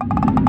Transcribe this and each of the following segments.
you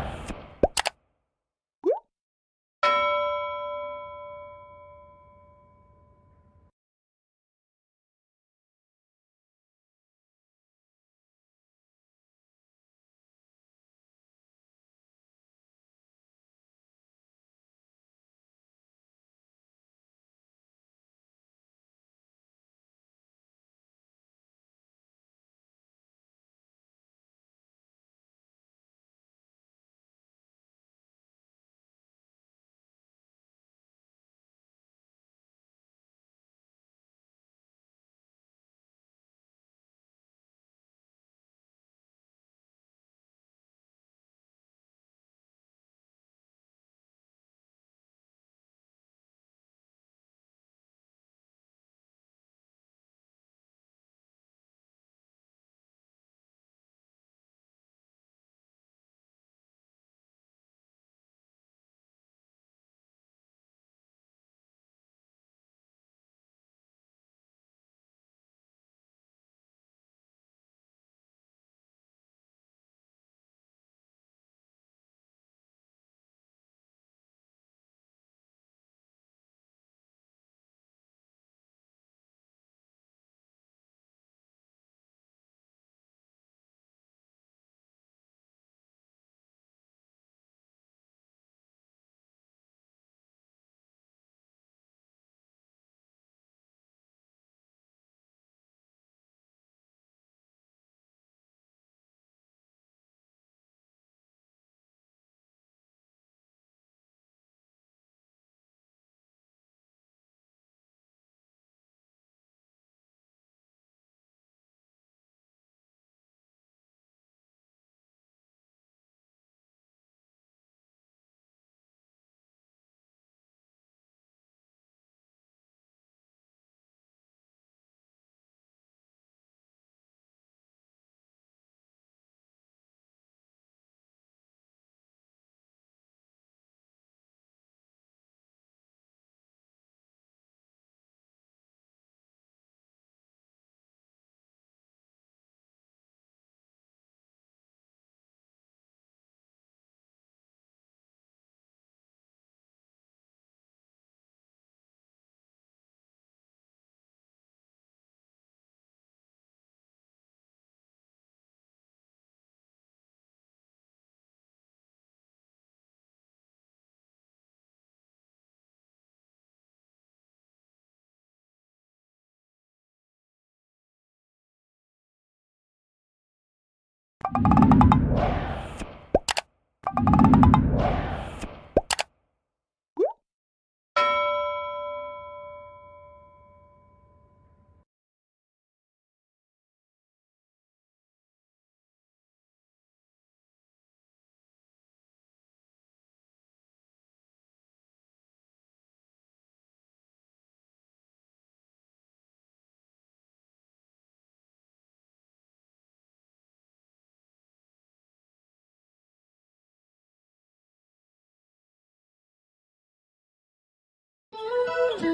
Yo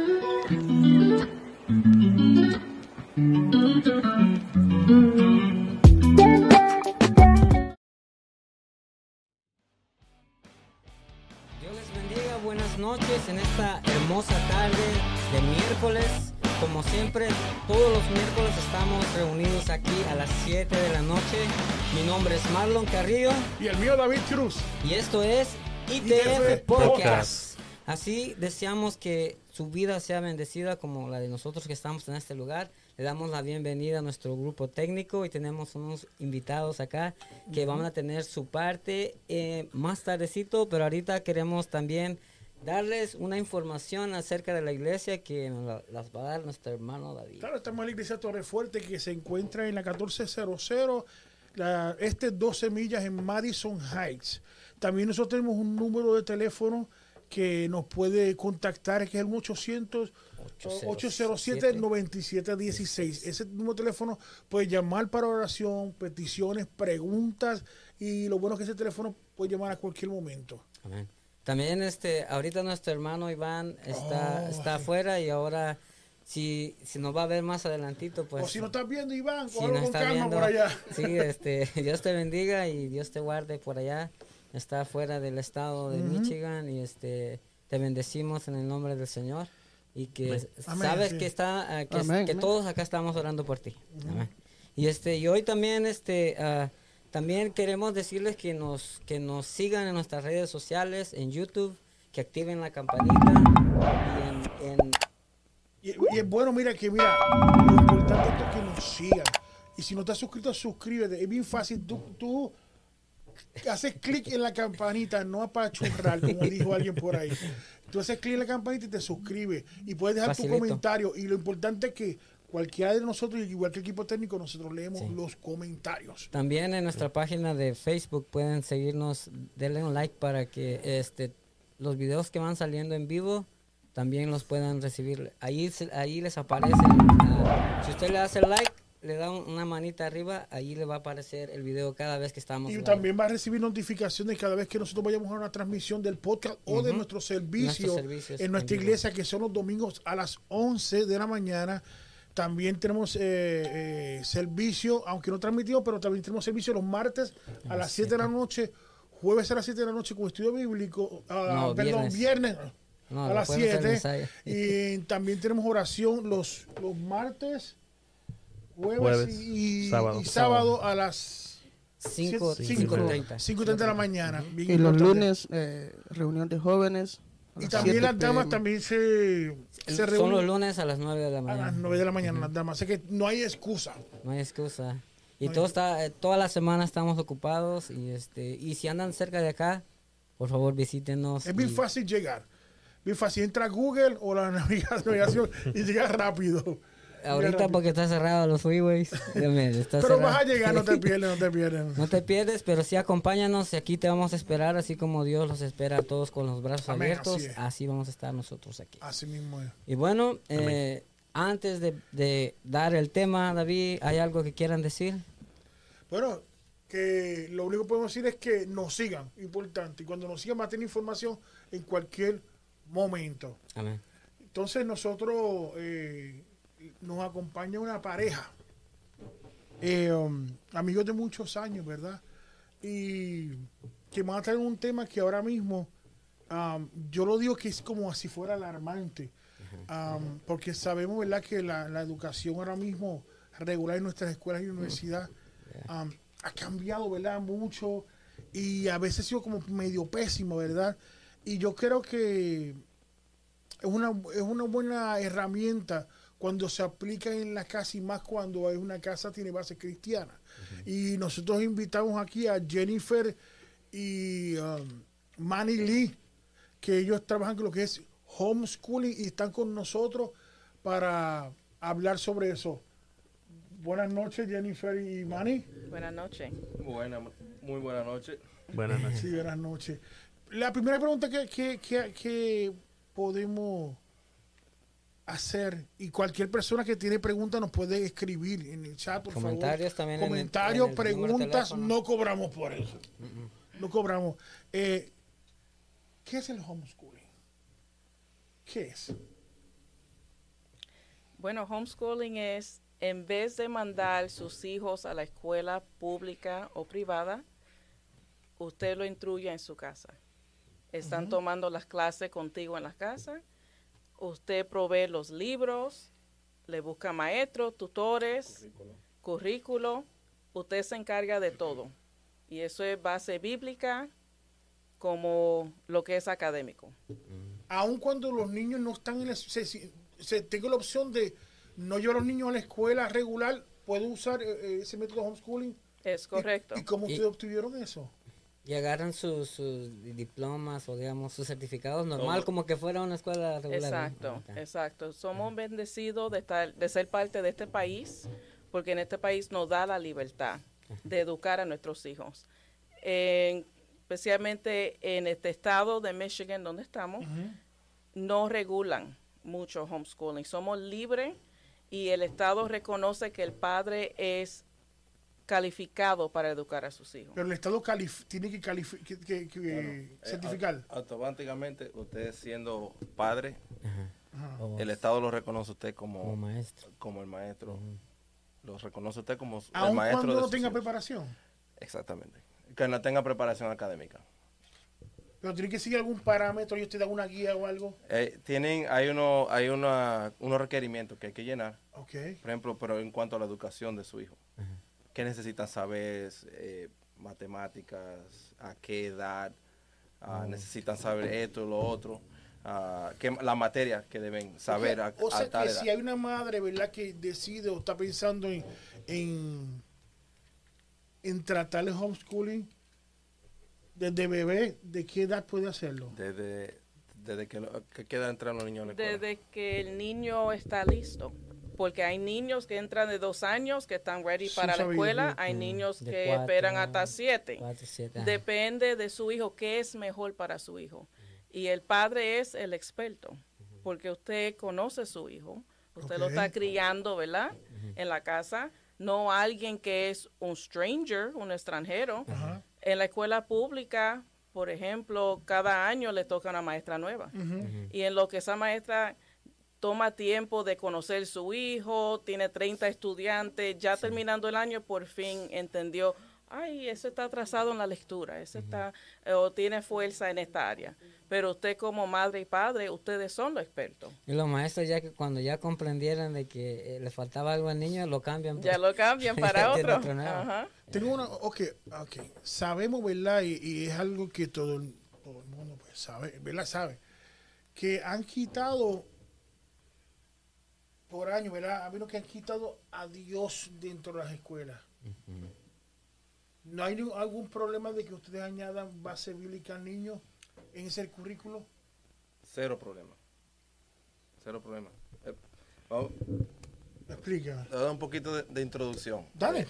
les bendiga buenas noches en esta hermosa tarde de miércoles. Como siempre, todos los miércoles estamos reunidos aquí a las 7 de la noche. Mi nombre es Marlon Carrillo. Y el mío David Cruz. Y esto es ITF, Podcast. Así deseamos que su vida sea bendecida como la de nosotros que estamos en este lugar. Le damos la bienvenida a nuestro grupo técnico y tenemos unos invitados acá que van a tener su parte eh, más tardecito, pero ahorita queremos también darles una información acerca de la iglesia que nos la- las va a dar nuestro hermano David. Claro, estamos en la iglesia Torrefuerte que se encuentra en la 1400, la, este 12 millas en Madison Heights. También nosotros tenemos un número de teléfono que nos puede contactar, que es el 800 807-9716. Ese número de teléfono puede llamar para oración, peticiones, preguntas y lo bueno es que ese teléfono puede llamar a cualquier momento. Amén. También este, ahorita nuestro hermano Iván está, Oh, está sí. afuera y ahora si, si nos va a ver más adelantito, pues... o si no estás viendo, Iván, si nos con calma viendo, por allá. Sí, este, Dios te bendiga y Dios te guarde por allá. Está fuera del estado de Michigan y este, te bendecimos en el nombre del Señor y que Amén, sabes sí. que está, ah, que, Amén, que amén. todos acá estamos orando por ti. Amén. Y este, y hoy también este, ah, también queremos decirles que nos, que nos sigan en nuestras redes sociales, en YouTube, que activen la campanita y en- en Y, y es bueno, mira, que mira, lo importante es que nos sigan. Y si no estás suscrito, suscríbete. Es bien fácil. Tú, tú haces clic en la campanita, no apachurrar, como dijo alguien por ahí. Tú haces clic en la campanita y te suscribes. Y puedes dejar Facilito. tu comentario. Y lo importante es que cualquiera de nosotros, igual que el equipo técnico, nosotros leemos Sí. los comentarios. También en nuestra página de Facebook pueden seguirnos, denle un like para que este los videos que van saliendo en vivo también los puedan recibir. Ahí ahí les aparece, ah, si usted le hace like, le da un- una manita arriba, ahí le va a aparecer el video cada vez que estamos. Y live. también va a recibir notificaciones cada vez que nosotros vayamos a una transmisión del podcast o de nuestro servicio Nuestros en nuestra en iglesia, que son los domingos a las 11 de la mañana. También tenemos eh, eh, servicio, aunque no transmitimos, pero también tenemos servicio los martes a las 7 de la noche, jueves a las 7 de la noche con estudio bíblico, ah, No, perdón, viernes. viernes, No, a las pueden hacer 7. mensaje. Y también tenemos oración los, los martes, jueves, Jueves, y, sábado. y sábado a las Cinco- Siete- cinco- 5.30. 5.30 de la mañana. bien Y los importante. lunes, eh, reunión de jóvenes. a Y también 7 las damas PM. también se, se Son los reúnen lunes a las 9 de la a mañana. las 9 de la mañana las damas. Así que no hay excusa. No hay excusa. Y No hay- todo está, eh, toda la semana estamos ocupados y este y si andan cerca de acá, por favor visítenos. Es bien y- fácil llegar. Bien fácil. Entra a Google o la navegación y llega rápido. Ahorita porque está cerrado los freeways. Está Pero cerrado. vas a llegar, no te pierdes, no te pierdes. No te pierdes, pero sí acompáñanos y aquí te vamos a esperar, así como Dios los espera a todos con los brazos Amén, abiertos. así vamos a estar nosotros aquí. Así mismo es. Y bueno, eh, antes de, de dar el tema, David, ¿hay algo que quieran decir? Bueno, que lo único que podemos decir es que nos sigan, importante. Y cuando nos sigan va a tener información en cualquier momento. Amén. Entonces nosotros eh, nos acompaña una pareja, eh, um, amigos de muchos años, ¿verdad? Y que van a traer un tema que ahora mismo um, yo lo digo que es como si fuera alarmante, um, porque sabemos, ¿verdad?, que la, la educación ahora mismo regular en nuestras escuelas y universidades um, ha cambiado, ¿verdad?, mucho y a veces ha sido como medio pésimo, ¿verdad? Y yo creo que es una, es una buena herramienta cuando se aplica en la casa y más cuando es una casa tiene base cristiana. Y nosotros invitamos aquí a Jennifer y um, Manny Lee, que ellos trabajan con lo que es homeschooling y están con nosotros para hablar sobre eso. Buenas noches, Jennifer y Manny. Buenas noches. Buena, muy buena noche. Buenas noches. Sí, buenas noches. La primera pregunta que, que, que- que podemos hacer, y cualquier persona que tiene preguntas nos puede escribir en el chat, por Comentarios favor. también en el- Comentarios, en el preguntas, no cobramos por eso. No cobramos. Eh, ¿Qué es el homeschooling? ¿Qué es? Bueno, homeschooling es en vez de mandar sus hijos a la escuela pública o privada, usted lo instruye en su casa. Están tomando las clases contigo en la casa. Usted provee los libros, le busca maestros, tutores, currículo. Usted se encarga de todo. Y eso es base bíblica como lo que es académico. Aun cuando los niños no están en la... Se, se- tengo la opción de no llevar a los niños a la escuela regular, puedo usar eh, eh, ese método de homeschooling. Es ¿Y- correcto. ¿Y, cómo Y- ustedes obtuvieron eso? Y agarran sus, sus diplomas o digamos sus certificados normal como que fuera una escuela regular. Exacto, exacto. Somos bendecidos de estar, de ser parte de este país, porque en este país nos da la libertad de educar a nuestros hijos. En- especialmente en este estado de Michigan donde estamos, no regulan mucho homeschooling. Somos libres y el estado reconoce que el padre es calificado para educar a sus hijos. Pero el Estado tiene que, que- que- que, Eh, certificar. au- automáticamente, usted siendo padre, Ajá. El Estado lo reconoce a usted como, como maestro. como el maestro. Lo reconoce a usted como su- el Aun maestro cuando de no tenga hijos. preparación. Exactamente. Que no tenga preparación académica. Pero tiene que seguir algún parámetro, ellos te dan una guía o algo. Eh, tienen, hay uno, hay una, unos requerimientos que hay que llenar, Ok. por ejemplo, pero en cuanto a la educación de su hijo. ¿Qué necesitan saber? Eh, matemáticas, a qué edad, ah, necesitan saber esto, lo otro, ah, qué, la materia que deben saber a, o sea a tal que edad. si hay una madre, ¿verdad? Que decide o está pensando en, en, en tratar el homeschooling desde bebé, ¿de qué edad puede hacerlo? Desde, desde que, lo- que queda entrar los niños en la escuela. Desde que el niño está listo. Porque hay niños que entran de dos años que están ready Sí, para la escuela. Hay niños que cuatro, esperan hasta siete. Cuatro, siete. ajá. Depende de su hijo, qué es mejor para su hijo. Y el padre es el experto, porque usted conoce a su hijo, usted lo está criando, ¿verdad? En la casa, no alguien que es un stranger, un extranjero. En la escuela pública, por ejemplo, cada año le toca una maestra nueva. Y en lo que esa maestra toma tiempo de conocer su hijo, tiene 30 estudiantes, ya terminando el año por fin entendió, ay, ese está atrasado en la lectura, ese está, eh, o tiene fuerza en esta área. Pero usted como madre y padre, ustedes son los expertos. Y los maestros ya que cuando ya comprendieran de que eh, le faltaba algo al niño, lo cambian. Ya lo cambian para otro. otro. Ajá. Tengo una, ok, ok, sabemos, ¿verdad? Y, y es algo que todo el, todo el mundo pues, sabe, ¿verdad? Sabe. Que han quitado por años, ¿verdad? Ha habido que han quitado a Dios dentro de las escuelas. ¿No hay algún problema de que ustedes añadan base bíblica al niño en ese currículo? Cero problema. Cero problema. Eh, vamos, Explícame. le voy a dar un poquito de, de introducción. Dale.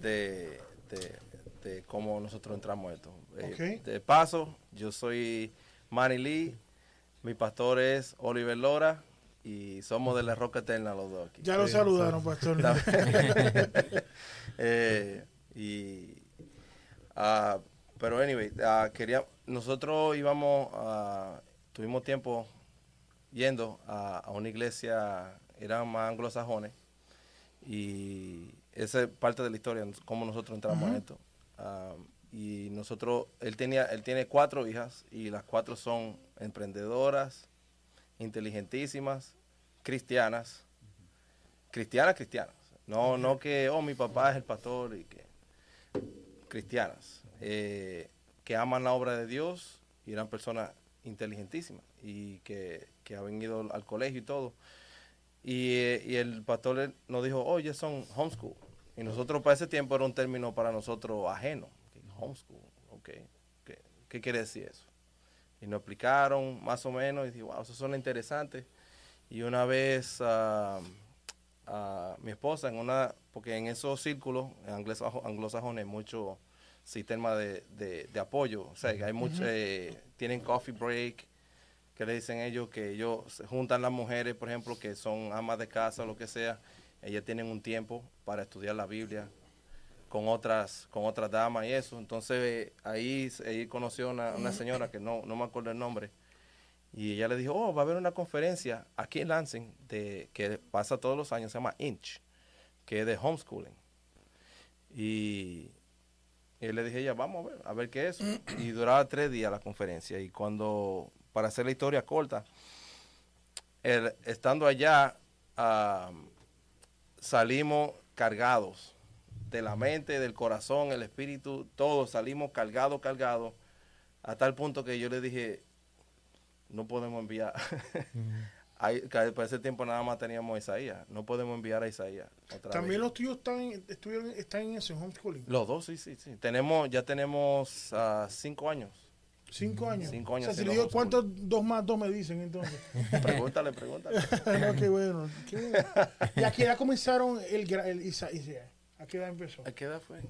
De, de, de cómo nosotros entramos a esto. Eh, Ok. de paso, yo soy Manny Lee, mi pastor es Oliver Lora y somos de la Roca Eterna los dos aquí. Ya lo saludaron, pastor. Eh, y, ah, pero anyway, ah, quería, nosotros íbamos, a tuvimos tiempo yendo a, a una iglesia, eran más anglosajones, y esa es parte de la historia, cómo nosotros entramos a esto. Ah, y nosotros, él tenía, él tiene cuatro hijas y las cuatro son emprendedoras, inteligentísimas, cristianas, cristianas, cristianas. No, no que, oh, mi papá es el pastor y que cristianas, eh, que aman la obra de Dios y eran personas inteligentísimas y que, que habían ido al colegio y todo. Y, eh, y el pastor nos dijo, oye, son homeschool. Y nosotros para ese tiempo era un término para nosotros ajeno. Homeschool, ok. ¿Qué, qué quiere decir eso? Y nos explicaron más o menos y dije, wow, eso suena interesante. Y una vez ah, ah, mi esposa, en una, porque en esos círculos anglosajo- anglosajones hay mucho sistema de, de- de apoyo. O sea, que hay mucho, eh, tienen coffee break, que le dicen ellos que ellos se juntan las mujeres, por ejemplo, que son amas de casa o lo que sea, ellas tienen un tiempo para estudiar la Biblia con otras con otras damas y eso. Entonces eh, ahí, ahí conoció una, una señora que no, no me acuerdo el nombre y ella le dijo, oh, va a haber una conferencia aquí en Lansing de, que pasa todos los años, se llama Inch. que es de homeschooling. Y, y le dije, ya vamos a ver, a ver qué es. Y duraba tres días la conferencia. Y cuando, para hacer la historia corta, el- estando allá, ah, salimos cargados de la mente, del corazón, el espíritu, todos salimos cargados, cargados, a tal punto que yo le dije, no podemos enviar. Ahí, que para ese tiempo nada más teníamos a Isaías, no podemos enviar a Isaías. otra También vez. los tuyos están, estuvieron, están en ese homeschooling. Los dos, sí, sí, sí. Tenemos, ya tenemos ah, cinco años. Cinco años. Cinco años O sea, si haciendo le digo, homeschooling. ¿cuántos dos más dos me dicen entonces? Pregúntale, pregúntale. no, qué bueno. qué bueno. ¿Y a qué edad comenzaron el, el Isa- Isa- ¿A qué edad empezó? ¿A qué edad fue?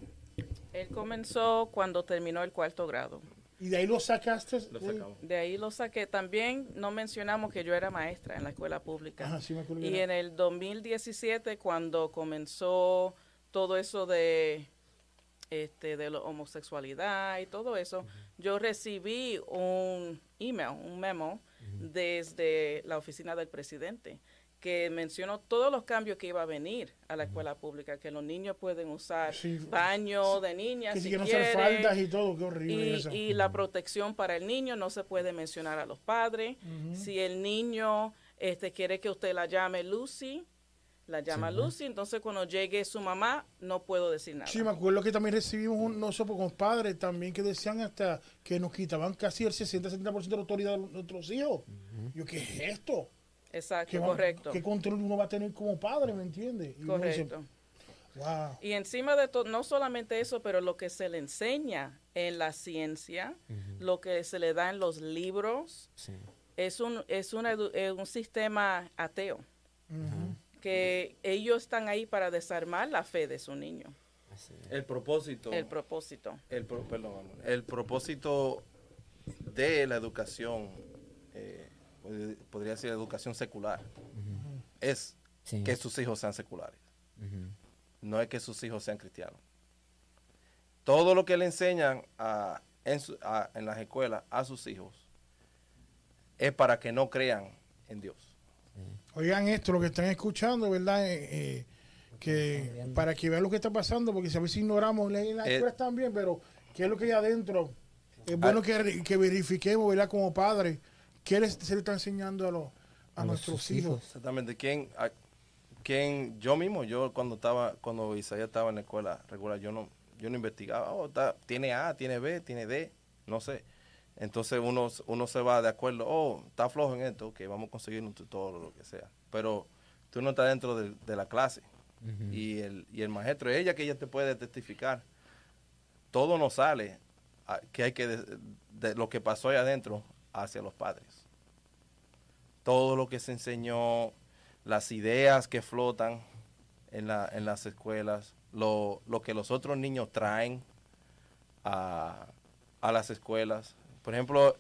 Él comenzó cuando terminó el cuarto grado. Y de ahí lo sacaste. Lo sacamos. De ahí lo saqué. También no mencionamos que yo era maestra en la escuela pública. Ajá, sí me acuerdo. Y en el 2017, cuando comenzó todo eso de, este, de la homosexualidad y todo eso, yo recibí un email, un memo desde la oficina del presidente que mencionó todos los cambios que iba a venir a la escuela pública, que los niños pueden usar Sí. baño de niñas que si quieren usar faldas y todo, qué horrible y, eso. y la protección para el niño no se puede mencionar a los padres. Si el niño este, quiere que usted la llame Lucy, la llama Lucy, entonces cuando llegue su mamá no puedo decir nada. Sí, me acuerdo que también recibimos un, nosotros como padres también que decían hasta que nos quitaban casi el 60-70% de la autoridad de nuestros hijos. Yo, ¿qué es esto? Exacto, ¿Qué, va- correcto. ¿Qué control uno va a tener como padre, me? Y dice, Correcto. wow. Y encima de todo, no solamente eso, pero lo que se le enseña en la ciencia, lo que se le da en los libros, Sí. es un, es una es un sistema ateo, que ellos están ahí para desarmar la fe de su niño. El propósito. el propósito. El, pro- perdón, el propósito de la educación, podría ser educación secular, es Sí. que sus hijos sean seculares, no es que sus hijos sean cristianos. Todo lo que le enseñan a- en, su- a- en las escuelas a sus hijos es para que no crean en Dios. Oigan esto, lo que están escuchando, ¿verdad? Eh, eh, que para que vean lo que está pasando, porque si a veces ignoramos, en las Eh, escuelas también, pero ¿qué es lo que hay adentro? Es Ah. bueno que, que verifiquemos, ¿verdad? Como padres, ¿qué les, se le está enseñando a, los, a, nuestros hijos? hijos. Exactamente. ¿Quién, a- quién- yo mismo, yo cuando estaba, cuando Isaías estaba en la escuela regular, yo no, yo no investigaba, oh, está- tiene A, tiene B, tiene D, no sé. Entonces uno, uno se va de acuerdo, oh, está flojo en esto, que vamos a conseguir un tutor o lo que sea. Pero tú no estás dentro de, de la clase. Y, el, y el maestro, ella que ella te puede testificar. Todo nos sale a- que hay que, de, de lo que pasó ahí adentro, hacia los padres. Todo lo que se enseñó, las ideas que flotan en, la, en las escuelas, lo, lo que los otros niños traen a, a las escuelas. Por ejemplo,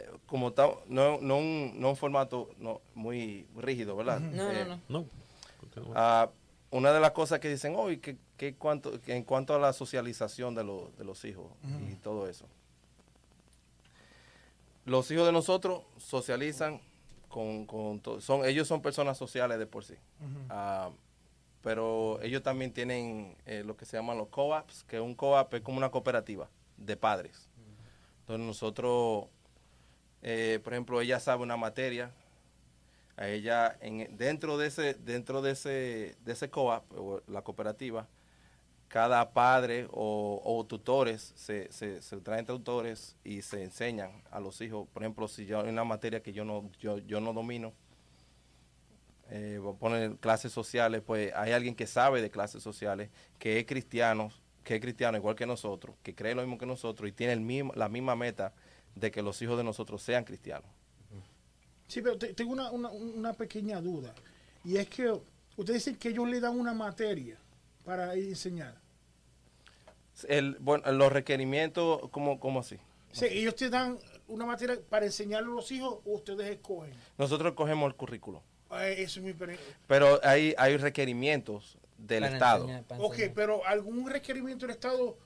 eh, como está, no, no, un, no un formato no, muy rígido, ¿verdad? No, Eh, no, no. No. Ah, una de las cosas que dicen hoy, que, que cuanto, que en cuanto a la socialización de, los de los hijos y todo eso. Los hijos de nosotros socializan con, con son ellos son personas sociales de por sí. Ah, pero ellos también tienen eh, lo que se llaman los co-ops, que un co-op es como una cooperativa de padres. Entonces nosotros, eh, por ejemplo, ella sabe una materia, a ella en, dentro de ese dentro de ese de ese co-op o la cooperativa cada padre o, tutores se, se, traen tutores y se enseñan a los hijos por ejemplo si yo hay una materia que yo no yo, yo no domino eh, voy a poner clases sociales pues hay alguien que sabe de clases sociales que es cristiano que es cristiano igual que nosotros que cree lo mismo que nosotros y tiene el mismo, la misma meta de que los hijos de nosotros sean cristianos Sí, pero te- tengo una, una, una pequeña duda. Y es que ustedes dicen que ellos le dan una materia para enseñar. El, bueno, los requerimientos, ¿cómo, cómo así? Sí, ellos te dan una materia para enseñarle a los hijos o ustedes escogen. Nosotros cogemos el currículo, Eh, eso es mi pero hay, hay requerimientos del Para Estado. enseñar, Ok, enseñar. pero algún requerimiento del Estado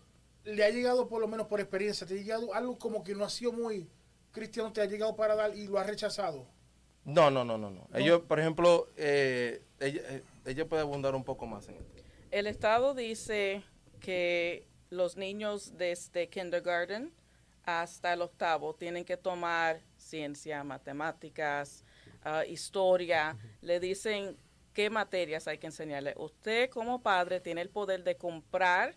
le ha llegado, por lo menos por experiencia, te ha llegado algo como que no ha sido muy cristiano, te ha llegado para dar y lo ha rechazado. No, no, no, no, no. Ellos, por ejemplo, eh, ella, eh, ella puede abundar un poco más en esto. El Estado dice que los niños desde kindergarten hasta el octavo tienen que tomar ciencia, matemáticas, ah, historia. Le dicen qué materias hay que enseñarle. Usted como padre tiene el poder de comprar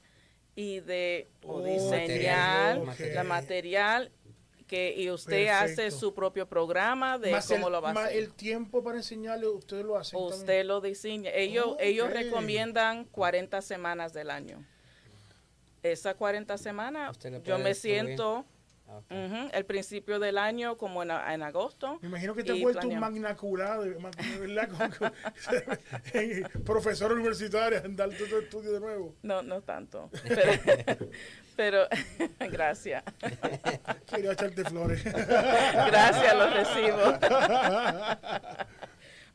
y de Oh, diseñar la material que y usted hace su propio programa de más cómo el, lo va a más hacer. el tiempo para enseñarle, ustedes lo también. Usted lo diseña. Ellos, Oh, ellos recomiendan 40 semanas del año. Esas 40 semanas, Usted yo me siento El principio del año, como en, agosto. Me imagino que te has vuelto un planeamos. magna cum laude, magna- ¿verdad? Como que- profesor universitario en dar todo estudio de nuevo. No, no tanto. Pero, pero gracias. Quería echarte flores. Gracias, lo recibo.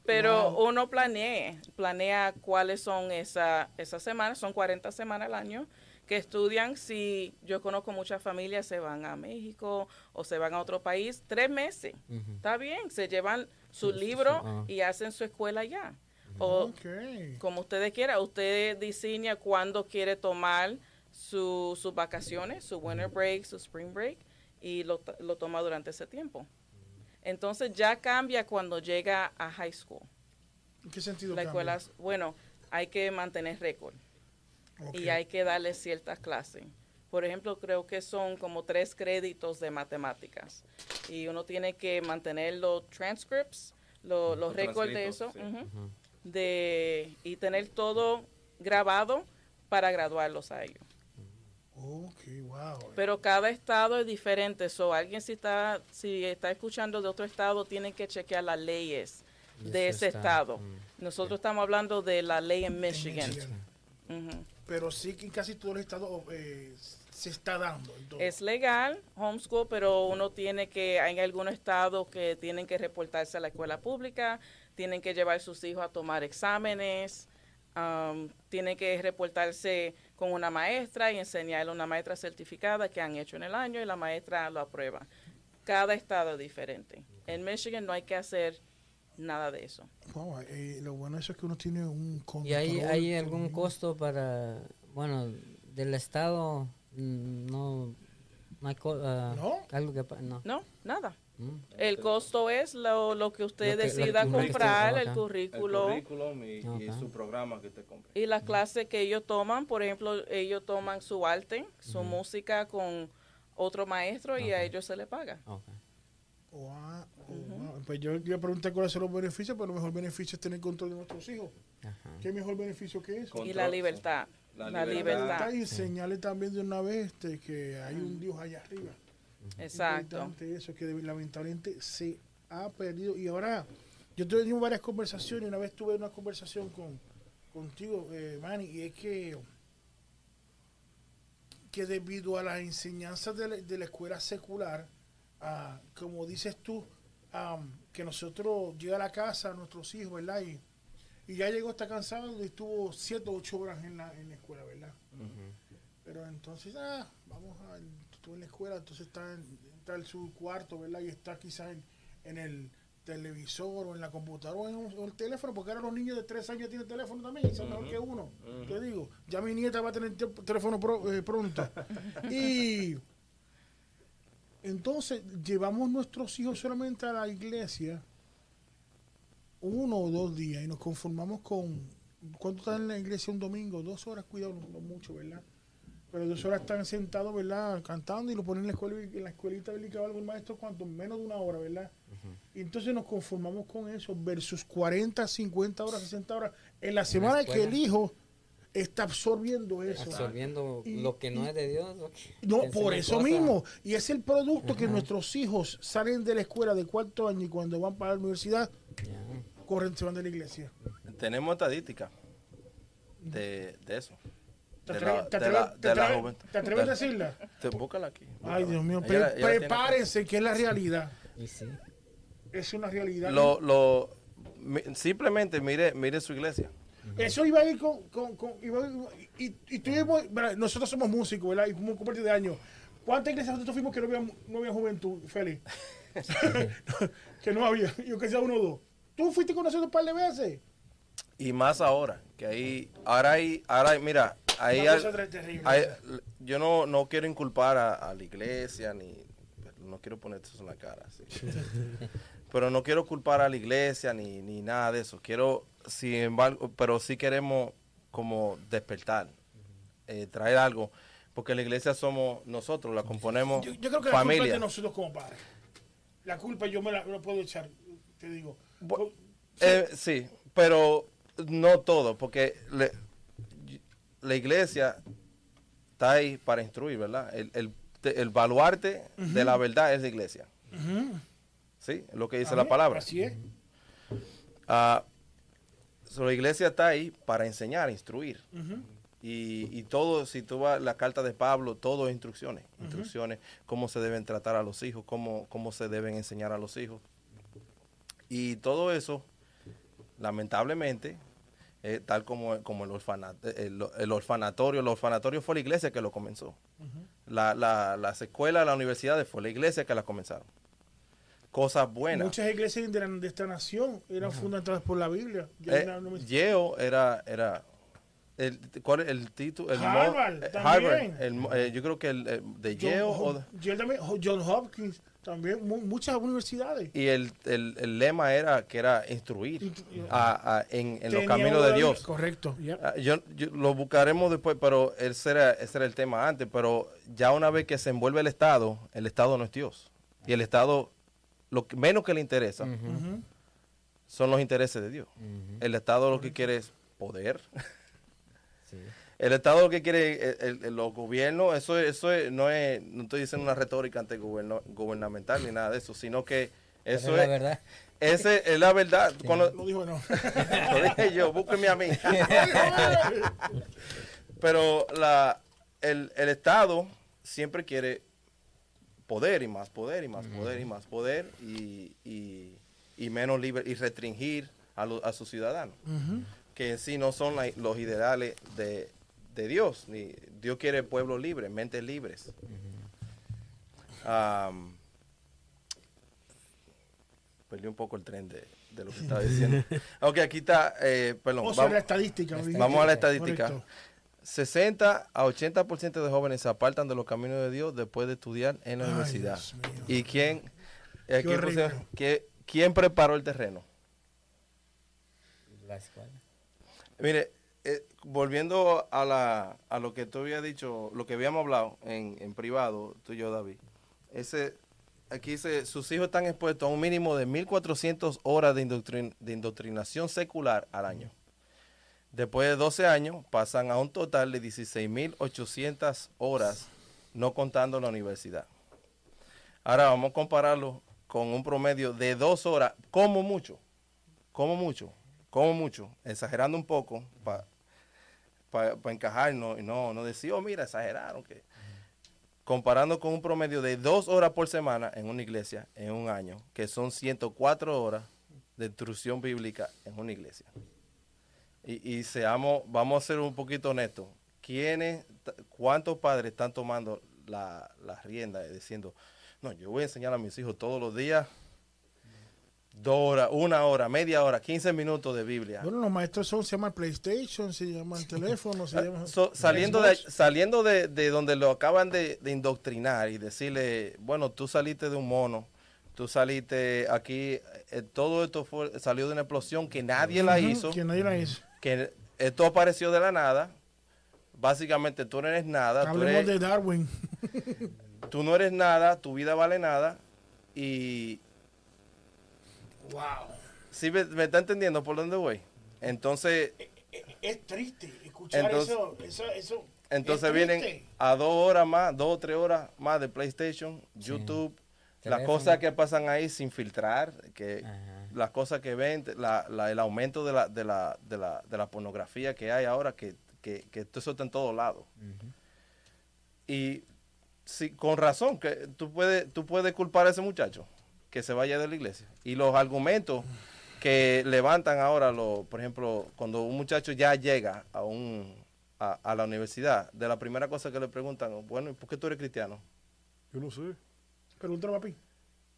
Pero Wow. uno planea, planea cuáles son esa- esas semanas, son 40 semanas al año, que estudian, si yo conozco muchas familias, se van a México o se van a otro país, tres meses. Está bien, se llevan su Sí, sí, sí, libro ah. y hacen su escuela allá. O Ok. como ustedes quieran, usted diseña cuándo quiere tomar su- sus vacaciones, su winter break, su spring break, y lo, lo toma durante ese tiempo. Entonces ya cambia cuando llega a high school. ¿En qué sentido La cambia? escuela, bueno, hay que mantener récord Y hay que darle ciertas clases. Por ejemplo, creo que son como tres créditos de matemáticas y uno tiene que mantener los transcripts, lo- los Los récords de eso, de, y tener todo grabado para graduarlos a ellos. Ok, wow. Pero cada estado es diferente. So, alguien si está, si está escuchando de otro estado, tiene que chequear las leyes de ese está, estado. mm. Nosotros estamos hablando de la ley en En Michigan. Pero sí que en casi todos los estados eh, se está dando. Es legal homeschool, pero uno tiene que, hay algunos estados que tienen que reportarse a la escuela pública, tienen que llevar sus hijos a tomar exámenes, um, tienen que reportarse con una maestra y enseñarle a una maestra certificada que han hecho en el año y la maestra lo aprueba. Cada estado es diferente. En Michigan no hay que hacer nada de eso. Wow, eh, lo bueno eso es que uno tiene un control. ¿Y hay, hay algún costo para, bueno, del Estado? mm, No, no hay co- ah, ¿No? algo que, pa- no. No, nada. Mm. El costo es lo, lo que usted Lo que- lo decida que usted comprar, el coloca. El currículo. currículum y, su programa que te compre. Y las clases que ellos toman, por ejemplo, ellos toman su arte, su música con otro maestro y a ellos se les paga. Ok. Oh, wow. Pues yo iba a preguntar cuáles son los beneficios, pero el mejor beneficio es tener control de nuestros hijos. Ajá. ¿Qué mejor beneficio que eso? Control, y la libertad. La La, libertad. libertad. Y enseñarle también de una vez este, que hay un Dios allá arriba. Exacto. Importante eso, que lamentablemente se ha perdido. Y ahora, yo tuve tenido varias conversaciones. Una vez tuve una conversación con contigo, eh, Manny, y es que, que debido a las enseñanzas de la, de la escuela secular, ah, como dices tú, am, que nosotros llega a la casa, nuestros hijos, ¿verdad? Y, y ya llegó, está cansado y estuvo siete o ocho horas en la, en la escuela, ¿verdad? Pero entonces, ah, vamos a, estuvo en la escuela, entonces está en, está en su cuarto, ¿verdad? Y está quizás en, en el televisor o en la computadora o en, un- o el teléfono, porque ahora los niños de tres años tienen teléfono también, y son mejor que uno. Te digo, ya mi nieta va a tener te- teléfono pro- eh, pronto. y entonces llevamos nuestros hijos solamente a la iglesia uno o dos días y nos conformamos con ¿cuánto están en la iglesia un domingo? Dos horas, cuidado, no, mucho, ¿verdad? Pero dos horas están sentados, ¿verdad? Cantando y lo ponen en la escuela en la escuelita bíblica o algo el maestro, cuanto menos de una hora, ¿verdad? Y entonces nos conformamos con eso versus 40, 50 horas, 60 horas en la semana que el hijo está absorbiendo eso. Absorbiendo Y- lo que no y- es de Dios. No, por eso mismo. Y es el producto que nuestros hijos salen de la escuela de cuarto año y cuando van para la universidad, corren, se van de la iglesia. Tenemos estadística de, de eso. ¿Te atreves, a De- decirla? Te- búscala aquí. Ay. Dios mío, pre- ella prepárense que es la realidad. Y sí. Es una realidad. Lo, lo, simplemente mire, mire su iglesia. Eso iba a ir con... con, con- iba a ir- y, y tuvimos, nosotros somos músicos, ¿verdad? Y como compartir de años. ¿Cuántas iglesias nosotros fuimos que no había, no había juventud, Félix? que no había. Yo que sea uno o dos. ¿Tú fuiste con nosotros un par de veces? Y más ahora, que ahí, ahora hay, ahora hay, mira, ahí hay- hay- yo no, no quiero inculpar a, a la iglesia, ni, no quiero poner eso en la cara, sí. pero no quiero culpar a la iglesia, ni, ni nada de eso. Quiero, sin embargo, pero sí queremos como despertar, eh, traer algo, porque la iglesia somos nosotros, la componemos Yo, yo creo que la culpa es de nosotros como padres. La culpa yo me la, me la puedo echar, te digo. Eh, sí, pero no todo, porque le- la iglesia está ahí para instruir, ¿verdad? El, el, el baluarte de la verdad es la iglesia. Ujú. ¿Sí? Es lo que dice Amén. la palabra. Así es. Ah, so, la iglesia está ahí para enseñar, instruir. Y, y todo, si tú vas la carta de Pablo, todo es instrucciones. Instrucciones, cómo se deben tratar a los hijos, cómo, cómo se deben enseñar a los hijos. Y todo eso, lamentablemente, eh, tal como, como el, orfanato, el, el orfanatorio, el orfanatorio fue la iglesia que lo comenzó. la, la, las escuelas, las universidades fue la iglesia que las comenzaron. Cosas buenas. Muchas iglesias de, la- de esta nación eran fundamentadas por la Biblia. Eh, no- no me- Yale era, era el, ¿cuál es el título? El mo- Harvard, eh, también. el eh, yo creo que el, de John, Yale o de- Yale también, John Hopkins, también, mu- muchas universidades. y el, el, el lema era que era instruir Instru- a- a- en, en los caminos de Dios. Correcto. Ah, Yo, yo- lo buscaremos después, pero ese era, ese era el tema antes. Pero ya una vez que se envuelve el Estado, el Estado no es Dios. Y el Estado, lo que, menos que le interesa, son los intereses de Dios. El Estado lo que quiere es poder. Sí. El Estado lo que quiere, el- los gobiernos, eso, es- eso es- no es, no estoy diciendo una retórica ante gobierno, gubernamental ni nada de eso, sino que eso es la es, verdad. ese es la verdad. Cuando- Lo dijo no. lo dije yo, búsquenme a mí. Pero la, el, el Estado siempre quiere poder y más poder y más poder y más poder y, y, y menos libre y restringir a, lo- a sus ciudadanos, que en sí no son la- los ideales de, de Dios. Ni, Dios quiere pueblos libres, mentes libres. Perdí un poco el tren de, de lo que estaba diciendo. ok, aquí está, eh, perdón. Vamos- la estadística. Vamos a la estadística. Correcto. 60 a 80% de jóvenes se apartan de los caminos de Dios después de estudiar en la Ay, universidad. ¿Y quién, eh, aquí horrible. pusieron- ¿qué- quién preparó el terreno? La escuela. Mire, eh, volviendo a, la, a lo que tú habías dicho, lo que habíamos hablado en, en privado, tú y yo, David, ese, aquí dice, sus hijos están expuestos a un mínimo de 1.400 horas de, indoctrin- de indoctrinación secular al año. Después de 12 años, pasan a un total de 16.800 horas, no contando la universidad. Ahora vamos a compararlo con un promedio de dos horas, como mucho, como mucho, como mucho, exagerando un poco para encajarnos y no, no decir, oh, mira, exageraron. Que... Comparando con un promedio de dos horas por semana en una iglesia en un año, que son 104 horas de instrucción bíblica en una iglesia. Y, y seamos, vamos a ser un poquito honestos. ¿Quiénes, cuántos padres están tomando la, la rienda y diciendo, no, yo voy a enseñar a mis hijos todos los días dos horas, una hora, media hora, 15 minutos de Biblia? Bueno, los maestros son, se llama el PlayStation, se llama el teléfono, se. Ah, So, saliendo de, saliendo de, de donde lo acaban de, de indoctrinar y decirle, bueno, tú saliste de un mono, tú saliste aquí, eh, todo esto fue, salió de una explosión que nadie la hizo, Que nadie la hizo. Que esto apareció de la nada. Básicamente tú no eres nada, tú, Hablemos eres- de Darwin. tú no eres nada, tu vida vale nada y Wow. si me, me está entendiendo por dónde voy. Entonces, Es triste escuchar Entonces- eso, eso, eso. Entonces es vienen a dos horas más, dos o tres horas más de PlayStation, YouTube, las cosas que pasan ahí sin filtrar, que Ajá. Las cosas que ven, la- la- el aumento de la, de, la, de, la, de la pornografía que hay ahora, que, que, que todo eso está en todos lados. Y sí, con razón, que tú puedes, tú puedes culpar a ese muchacho que se vaya de la iglesia. Y los argumentos que levantan ahora, los, por ejemplo, cuando un muchacho ya llega a, un, a, a la universidad, de la primera cosa que le preguntan, bueno, ¿y por qué tú eres cristiano? Yo no sé. Pregúntale a papi.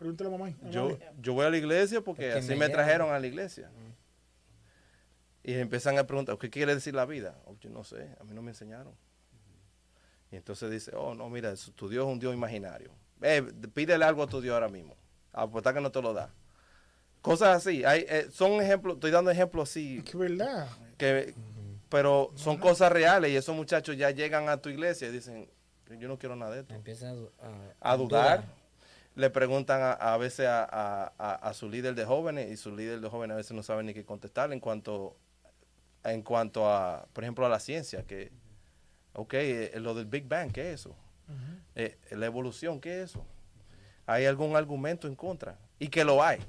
Pregúntale a mamá. a Yo, yo voy a la iglesia porque, así me trajeron a la iglesia. Y empiezan a preguntar, ¿qué quiere decir la vida? Oh, yo no sé, a mí no me enseñaron. Y entonces dice, oh, no, mira, tu Dios es un Dios imaginario. Eh, pídele algo a tu Dios ahora mismo. Apuesta que no te lo da. Cosas así. Hay, eh, son ejemplos, estoy dando ejemplos así, que verdad. que, pero son cosas reales y esos muchachos ya llegan a tu iglesia y dicen, yo no quiero nada de esto Empieza a, du- a dudar. Le preguntan a, a veces a, a- a- su líder de jóvenes y su líder de jóvenes a veces no sabe ni qué contestar en cuanto, en cuanto a, por ejemplo, a la ciencia, que, ok, eh, lo del Big Bang, ¿qué es eso? Eh, la evolución, ¿qué es eso? ¿Hay algún argumento en contra? Y que lo hay,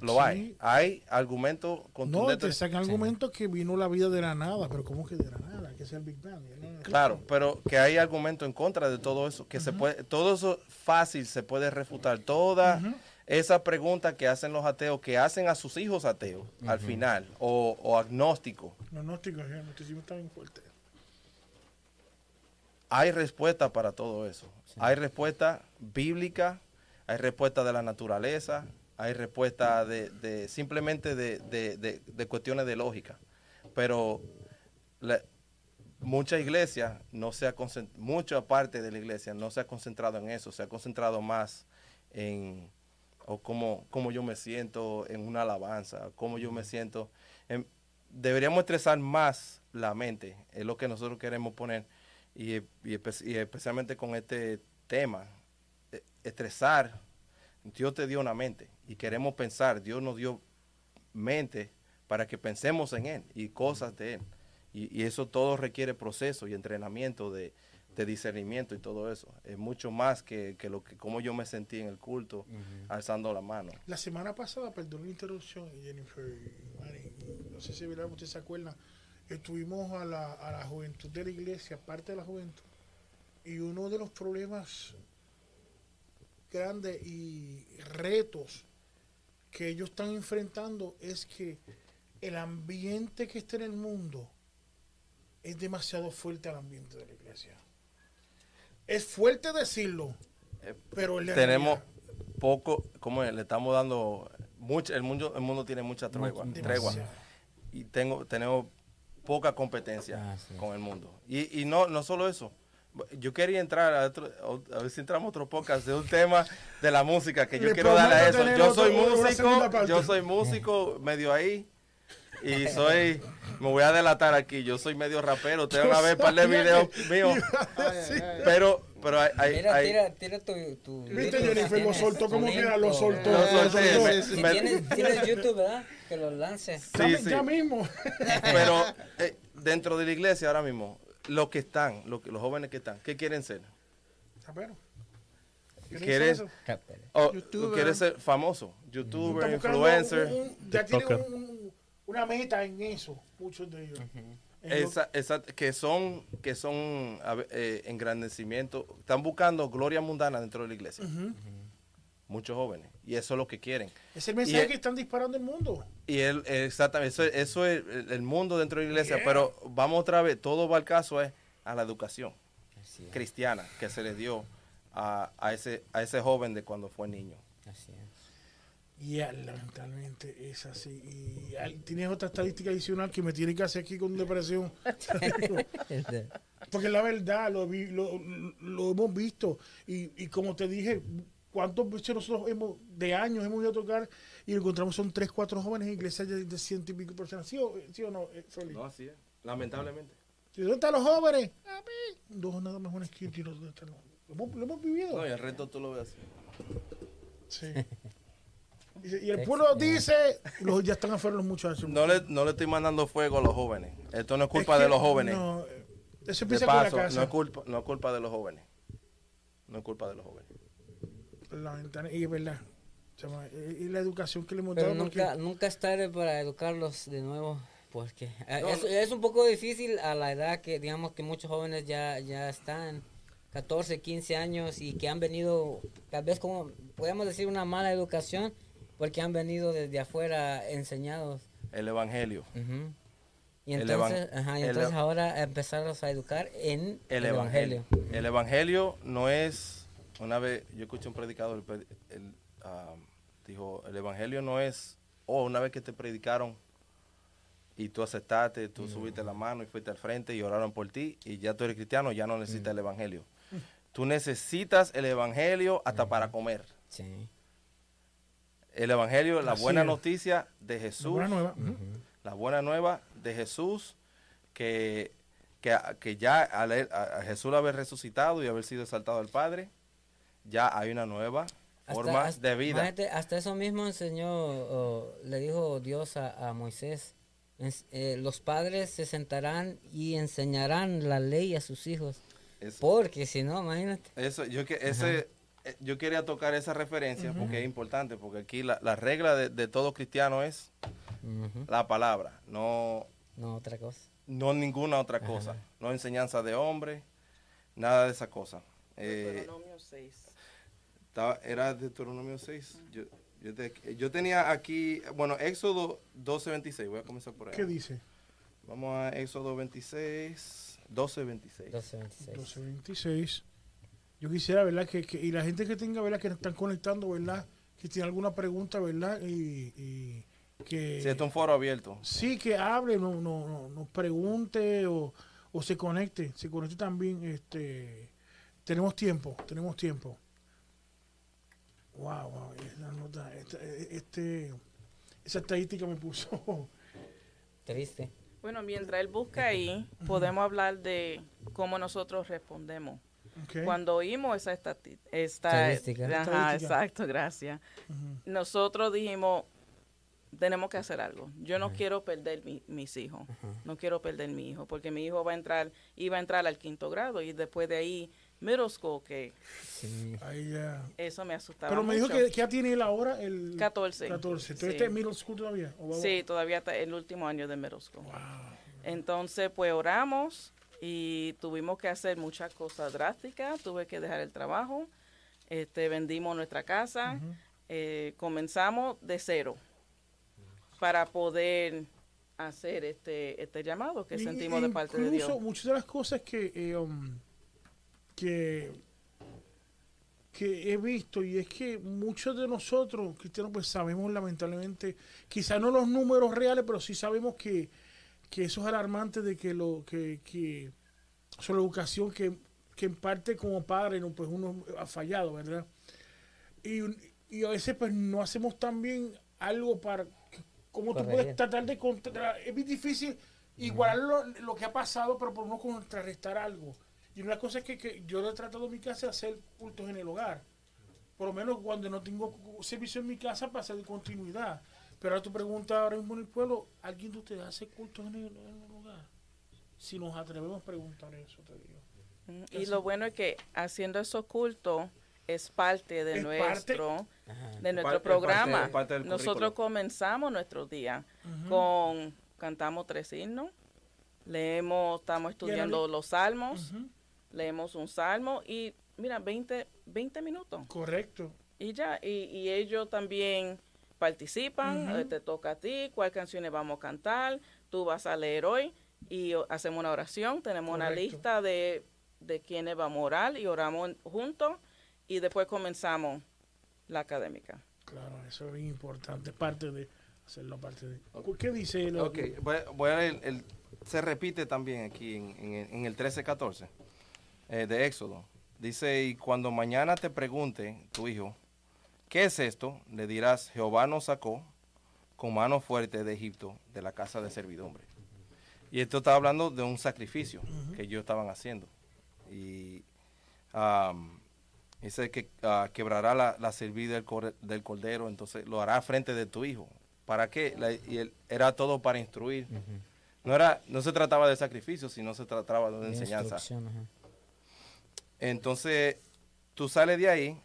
Lo Sí. hay. Hay argumentos No, te contundentes. sacan argumentos que vino la vida de la nada, pero ¿cómo que de la nada? Que sea el Big Bang. no- Claro, pero que hay argumentos en contra de todo eso, que se puede, todo eso fácil se puede refutar. Toda esa pregunta que hacen los ateos, que hacen a sus hijos ateos al final, o, o agnósticos, Los el gnosticismo está bien fuerte. hay respuesta para todo eso. Hay respuesta bíblica, hay respuesta de la naturaleza, hay respuesta de, de- simplemente de, de- de- cuestiones de lógica. Pero la- mucha iglesia no se ha mucha parte de la iglesia no se ha concentrado en eso, se ha concentrado más en o cómo, cómo yo me siento en una alabanza, cómo yo me siento. en- deberíamos estresar más la mente, es lo que nosotros queremos poner, y, y espe- y especialmente con este tema, e- estresar. Dios te dio una mente y queremos pensar, Dios nos dio mente para que pensemos en Él y cosas de Él. Y, y eso todo requiere proceso y entrenamiento de, de discernimiento y todo eso. Es mucho más que, que lo que como yo me sentí en el culto, alzando la mano. La semana pasada, perdón la interrupción, Jennifer, no sé si se acuerdan, estuvimos a la, a la juventud de la iglesia, parte de la juventud, y uno de los problemas grandes y retos que ellos están enfrentando es que el ambiente que está en el mundo es demasiado fuerte al ambiente de la iglesia. Es fuerte decirlo, Eh, pero Tenemos realidad. poco, como le estamos dando mucho, el mundo, el mundo tiene mucha tregua, tregua. Y tengo, tenemos poca competencia Ah, sí. con el mundo. Y, y no, no solo eso. Yo quería entrar a, otro, a ver si entramos a otro podcast de un tema de la música que yo Le quiero darle a eso. Yo soy músico, yo soy músico medio ahí. Y soy, me voy a delatar aquí, yo soy medio rapero. Ustedes van a ver un par de videos míos. Pero, pero hay, hay- Mira, hay- tira, tira tu, tu ¿Viste, YouTube, Jennifer? Lo soltó como quiera, lo soltó. Lo soltó. Si tienes, tienes YouTube, ¿verdad? Que lo lance. Ya, Sí, sí. ya mismo. Pero eh, dentro de la iglesia ahora mismo, los que están, los, que- los jóvenes que están, ¿qué quieren ser? ¿Quieres, ser famoso? Youtuber, influencer. un- un- ya tienen un- un- una meta en eso, muchos de ellos. Esa- esa- que son, que son eh, engrandecimiento. Están buscando gloria mundana dentro de la iglesia. Muchos jóvenes. Y eso es lo que quieren. Es el mensaje Y- que están disparando el mundo. Y él, exactamente, eso, eso es el, el mundo dentro de la iglesia. Yeah. Pero vamos otra vez, todo va al caso es a la educación Así es, cristiana que se le dio a, a ese, a ese joven de cuando fue niño. así es. Y lamentablemente es así. Y tienes otra estadística adicional que me tiene que hacer aquí con depresión. Porque la verdad, lo, vi- lo, lo hemos visto. Y, y como te dije, ¿cuántos veces nosotros hemos, de años hemos ido a tocar y encontramos son tres, cuatro jóvenes en iglesias de, de ciento y pico personas? ¿Sí o, sí o no, eh, Félix? así es. Lamentablemente. ¿Y ¿Dónde están los jóvenes? A mí. Dos nada más una esquina y los dos están los- Lo hemos, lo hemos vivido. No, y el resto tú lo ves así. Sí. Y, y el pueblo dice, los, ya están afuera los muchachos. No le, no le estoy mandando fuego a los jóvenes. Esto no es culpa Es que de los jóvenes. No, eh, eso de empieza paso, con la casa. no es culpa, no es culpa de los jóvenes. No es culpa de los jóvenes. La ventana, y es verdad. Y la educación que le hemos dado. porque- nunca, nunca es tarde para educarlos de nuevo, porque eh, No, es, es un poco difícil a la edad que digamos que muchos jóvenes ya, ya están 14, 15 años y que han venido, tal vez como podemos decir una mala educación, porque han venido desde afuera enseñados. El evangelio. Ujú. Y El entonces, evan- ajá, y el entonces ev- ahora empezarlos a educar en El, evangelio. El evangelio no es. Una vez yo escuché un predicador, el, ah, dijo, el evangelio no es, oh, una vez que te predicaron y tú aceptaste, tú subiste la mano y fuiste al frente y oraron por ti y ya tú eres cristiano, ya no necesitas el evangelio. Tú necesitas el evangelio hasta para comer. Sí. El evangelio, la Así buena es. noticia de La Jesús, buena nueva. la buena nueva de Jesús, que, que, que ya al a, a Jesús haber resucitado y haber sido exaltado al Padre, ya hay una nueva forma hasta- de vida. hasta eso mismo enseñó, le dijo Dios a, a Moisés. eh, los padres se sentarán y enseñarán la ley a sus hijos. Porque si no, imagínate. Eso, yo que ese, eh, yo quería tocar esa referencia porque es importante, porque aquí la, la regla de, de todo cristiano es la palabra, no, No, otra cosa. no ninguna otra cosa, no enseñanza de hombre, nada de esa cosa. Eh, Deuteronomio 6. Estaba- era Deuteronomio 6. Yo, yo, te- yo tenía aquí, bueno, Éxodo 12:26, voy a comenzar por ahí. ¿Qué dice? Vamos a Éxodo 26, 12:26. 12.26. 1226. Yo quisiera, ¿verdad? Que, que- y la gente que tenga, ¿verdad? Que nos están conectando, ¿verdad? Que tiene alguna pregunta, ¿verdad? Y, y que... Sí, esto es un foro abierto. Sí, que hable, no, no, no, nos pregunte o, o se conecte, se conecte también. Este, tenemos tiempo, tenemos tiempo. Wow, wow, esta nota, esta- este, esa estadística me puso. Triste. Bueno, mientras él busca ahí, podemos hablar de cómo nosotros respondemos. Cuando oímos esa esta Estadística. Ajá, Estadística. exacto, gracias. Nosotros dijimos, tenemos que hacer algo. Yo no quiero perder mi- mis hijos. No quiero perder mi hijo, porque mi hijo va a entrar, iba a entrar al quinto grado y después de ahí, middle school, que Sí. Ahí ya. eso me asustaba Pero me dijo que, que ya tiene él ahora el 14. 14. ¿Tú Sí. estás en middle school todavía? ¿O va- Sí, todavía está el último año de middle school. Wow. Entonces, pues oramos y tuvimos que hacer muchas cosas drásticas. Tuve que dejar el trabajo, este, vendimos nuestra casa, eh, comenzamos de cero para poder hacer este, este llamado que Y- sentimos e de parte de incluso Dios. muchas de las cosas que, eh, um, que, que he visto, y es que muchos de nosotros, cristianos, pues sabemos lamentablemente, quizás no los números reales, pero sí sabemos que, que eso es alarmante de que lo que, que sobre educación que, que en parte como padre no, pues uno ha fallado, ¿verdad? Y, y a veces pues no hacemos también algo para cómo tú puedes tratar de contra es muy difícil igualar lo, lo que ha pasado pero por no contrarrestar algo y una cosa es que, que yo he tratado en mi casa de hacer cultos en el hogar por lo menos cuando no tengo servicio en mi casa para hacer continuidad pero ahora tu pregunta ahora mismo en el pueblo ¿alguien de ustedes hace cultos en el, en el hogar? si nos atrevemos a preguntar eso te digo Mm, Y lo bueno es que haciendo esos cultos es parte de Es nuestro Ajá. de nuestro parte- programa. es parte del Nosotros comenzamos nuestro día con cantamos tres himnos, leemos, estamos estudiando los salmos. Leemos un salmo y mira, 20, 20 minutos. Correcto. Y ya, y, y ellos también participan, eh, te toca a ti, cuáles canciones vamos a cantar, tú vas a leer hoy y hacemos una oración, tenemos una lista de, de quienes vamos a orar y oramos juntos y después comenzamos la académica. Claro, eso es bien importante, parte de hacerlo parte de. ¿Qué dice el Ok, voy, voy a leer, el, se repite también aquí en, en el- en el 13-14 eh, de Éxodo. Dice, y cuando mañana te pregunte tu hijo, ¿qué es esto? Le dirás, Jehová nos sacó con mano fuerte de Egipto, de la casa de servidumbre. Y esto está hablando de un sacrificio que ellos estaban haciendo. Y am, dice que ah, quebrará la, la cerviz del, cor- del cordero, entonces lo hará frente de tu hijo. ¿Para qué? La- y él- era todo para instruir. No, era, no se trataba de sacrificio, sino se trataba de una De enseñanza. Entonces, tú sales de ahí,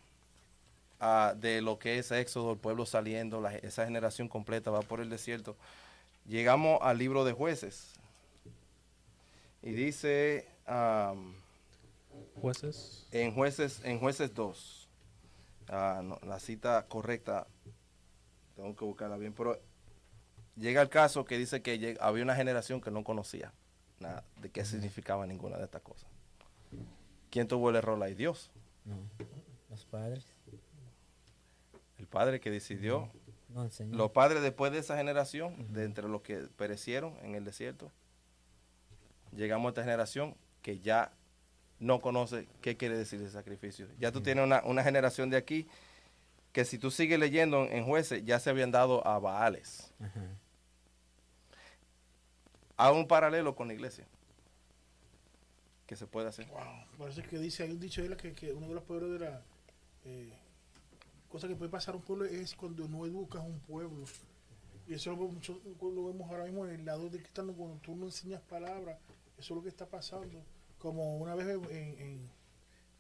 ah, de lo que es Éxodo, el pueblo saliendo, la- esa generación completa va por el desierto. Llegamos al libro de jueces. Y dice Jueces. en jueces en jueces 2, ah, no, la cita correcta, tengo que buscarla bien, pero llega el caso que dice que lleg- había una generación que no conocía nada de qué significaba ninguna de estas cosas. ¿Quién tuvo el error ahí? Dios. No, los padres. El padre que decidió. No. Los padres después de esa generación, de entre los que perecieron en el desierto, llegamos a esta generación que ya no conoce qué quiere decir ese sacrificio. Ya tú tienes una, una generación de aquí que si tú sigues leyendo en jueces, ya se habían dado a Baales. Ajá. Hago un paralelo con la iglesia. Que se puede hacer. Wow, parece que dice, hay un dicho de la que, que uno de los peores de la eh, cosa que puede pasar a un pueblo es cuando no educas a un pueblo. Y eso lo, mucho- lo vemos ahora mismo en el lado de cristiano, cuando tú no enseñas palabras, eso es lo que está pasando. Como una vez en, en-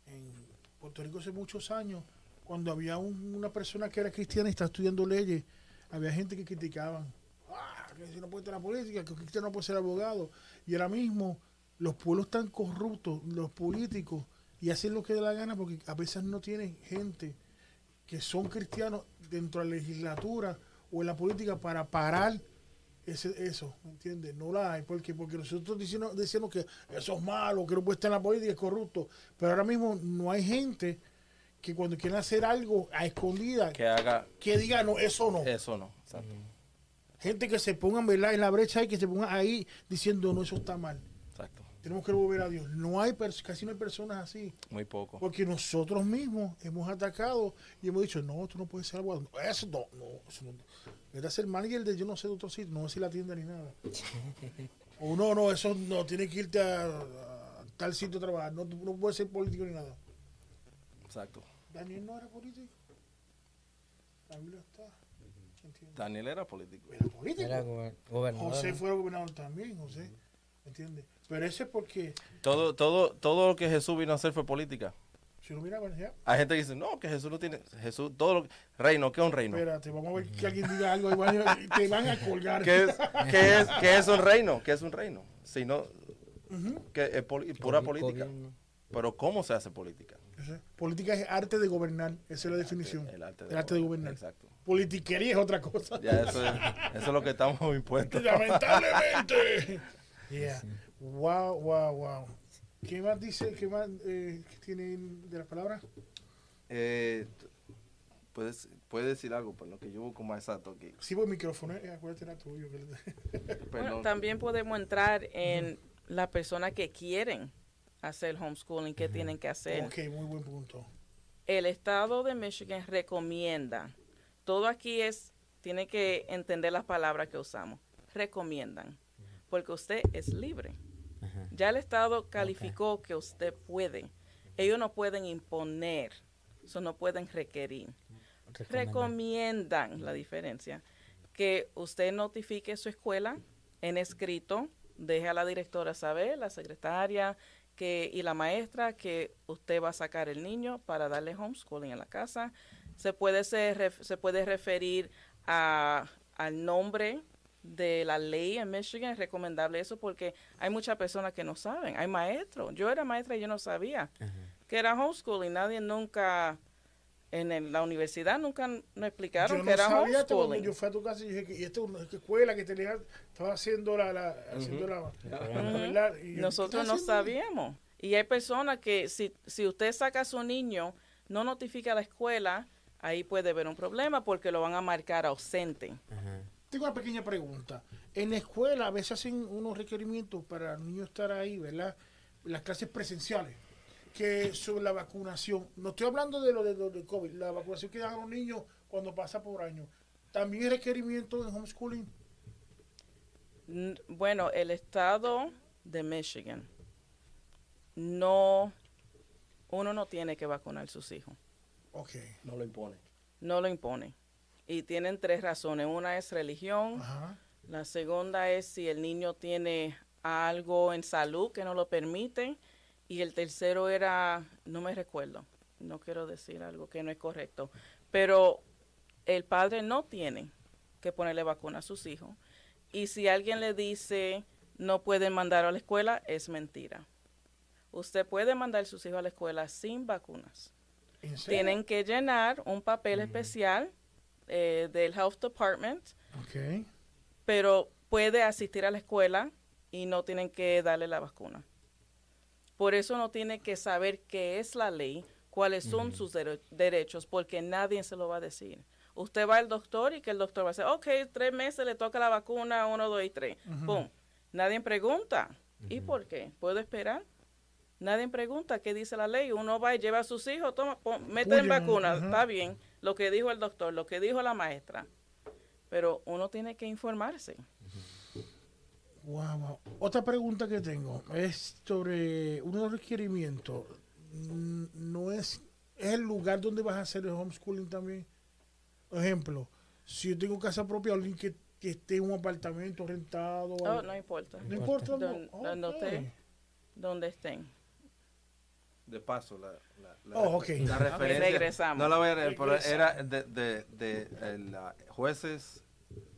en Puerto Rico hace muchos años, cuando había un- una persona que era cristiana y estaba estudiando leyes, había gente que criticaban. Ah, que si no puede estar en la política, que cristiano no puede ser abogado. Y ahora mismo los pueblos están corruptos, los políticos, y hacen lo que da la gana porque a veces no tienen gente que son cristianos dentro de la legislatura o en la política para parar ese, eso, ¿me entiendes? No la hay, porque porque nosotros diciendo, decimos que eso es malo, que no puede estar en la política, es corrupto, pero ahora mismo no hay gente que cuando quieren hacer algo a escondida, Que haga que diga, no, eso no. eso, ¿no? Exacto. Gente que se pongan ¿verdad? en la brecha y que se pongan ahí diciendo, no, eso está mal. Tenemos que volver a Dios. No hay, casi no hay personas así. Muy poco. Porque nosotros mismos hemos atacado y hemos dicho, no, tú no puedes ser abogado. No, Eso no, no, eso no. Era ser manager de yo no sé de otro sitio, no decir la tienda ni nada. o no, no, eso no, tienes que irte a, a tal sitio a trabajar. No, no puedes ser político ni nada. Exacto. Daniel no era político. La Biblia está. ¿entiendes? Daniel era político. Era político. Era gober- gobernador. José fue gobernador también, José. ¿Entiendes? Pero eso es porque, Todo, todo, todo lo que Jesús vino a hacer fue política. si lo miraban ya, Hay gente que dice, no, que Jesús no tiene, Jesús, todo lo que, reino, ¿qué es un reino? espérate, vamos a ver que alguien diga algo a- te van a colgar. ¿Qué es, qué es, qué es un reino? ¿Qué es un reino? Si no, que es poli- pura política. gobierno. Pero ¿cómo se hace política? Política es arte de gobernar, esa es la definición. El arte de, El arte de gobernar. Exacto. Politiquería es otra cosa. Ya eso es, eso es lo que estamos impuestos. Lamentablemente. Yeah. Wow, wow, wow. ¿Qué más dice? ¿Qué más eh, qué tiene de las palabras? Eh, puedes, puedes decir algo, pero lo que yo busco más exacto aquí. Sí, por el micrófono, eh, acuérdate era tuyo. Bueno, también podemos entrar en las personas que quieren hacer homeschooling, qué tienen que hacer. ok, muy buen punto. El estado de Michigan recomienda, todo aquí es, tiene que entender las palabras que usamos, recomiendan, porque usted es libre. Ajá. Ya el estado calificó que usted puede. Ellos no pueden imponer, eso no pueden requerir. Recomiendan la diferencia que usted notifique su escuela en escrito, deje a la directora saber, la secretaria que, y la maestra que usted va a sacar el niño para darle homeschooling en la casa. Se puede, ser, se puede referir a, al nombre de la ley en Michigan, es recomendable eso porque hay muchas personas que no saben. Hay maestros. Yo era maestra y yo no sabía que era homeschooling. Nadie nunca, en el- la universidad nunca nos explicaron yo que no era sabía homeschooling. yo fui a tu casa y dije que y esta es una escuela que tenía, estaba haciendo la, la haciendo la, la verdad, y Nosotros ¿qué no sabíamos. Y hay personas que si, si usted saca a su niño, no notifica a la escuela, ahí puede haber un problema porque lo van a marcar ausente. Ajá. Tengo una pequeña pregunta. En la escuela a veces hacen unos requerimientos para los niños estar ahí, ¿verdad? Las clases presenciales. Que sobre la vacunación. No estoy hablando de lo de, lo de COVID. La vacunación que dan a los niños cuando pasa por año. También hay requerimientos en homeschooling. Bueno, el estado de Michigan no, uno no tiene que vacunar a sus hijos. Ok. No lo impone. No lo impone. Y tienen tres razones. Una es religión, Ajá. La segunda es si el niño tiene algo en salud que no lo permite. Y el tercero era, no me recuerdo, no quiero decir algo que no es correcto, pero el padre no tiene que ponerle vacuna a sus hijos. Y si alguien le dice no pueden mandar a la escuela, es mentira. Usted puede mandar a sus hijos a la escuela sin vacunas. Tienen que llenar un papel especial eh, del Health Department Ok. pero puede asistir a la escuela y no tienen que darle la vacuna. Por eso no tiene que saber qué es la ley, cuáles son sus dere- derechos, porque nadie se lo va a decir. Usted va al doctor y que el doctor va a decir, ok, tres meses le toca la vacuna, uno, dos y tres. Pum. Nadie pregunta. ¿Y por qué? ¿Puedo esperar? Nadie pregunta qué dice la ley. Uno va y lleva a sus hijos, toma, pon- mete en Cuyen, vacuna, está bien. Lo que dijo el doctor, lo que dijo la maestra. Pero uno tiene que informarse. Wow, wow. Otra pregunta que tengo es sobre uno de los requerimientos. No es, es el lugar donde vas a hacer el homeschooling también. Por ejemplo, si yo tengo casa propia, alguien que, que esté en un apartamento rentado. Oh, no importa. no importa. no. Don- donde Ok. usted- Donde estén. De paso, la, la, la- Oh, ok. la referencia. regresamos. No la voy a leer, pero era de, de, de, el, ah, jueces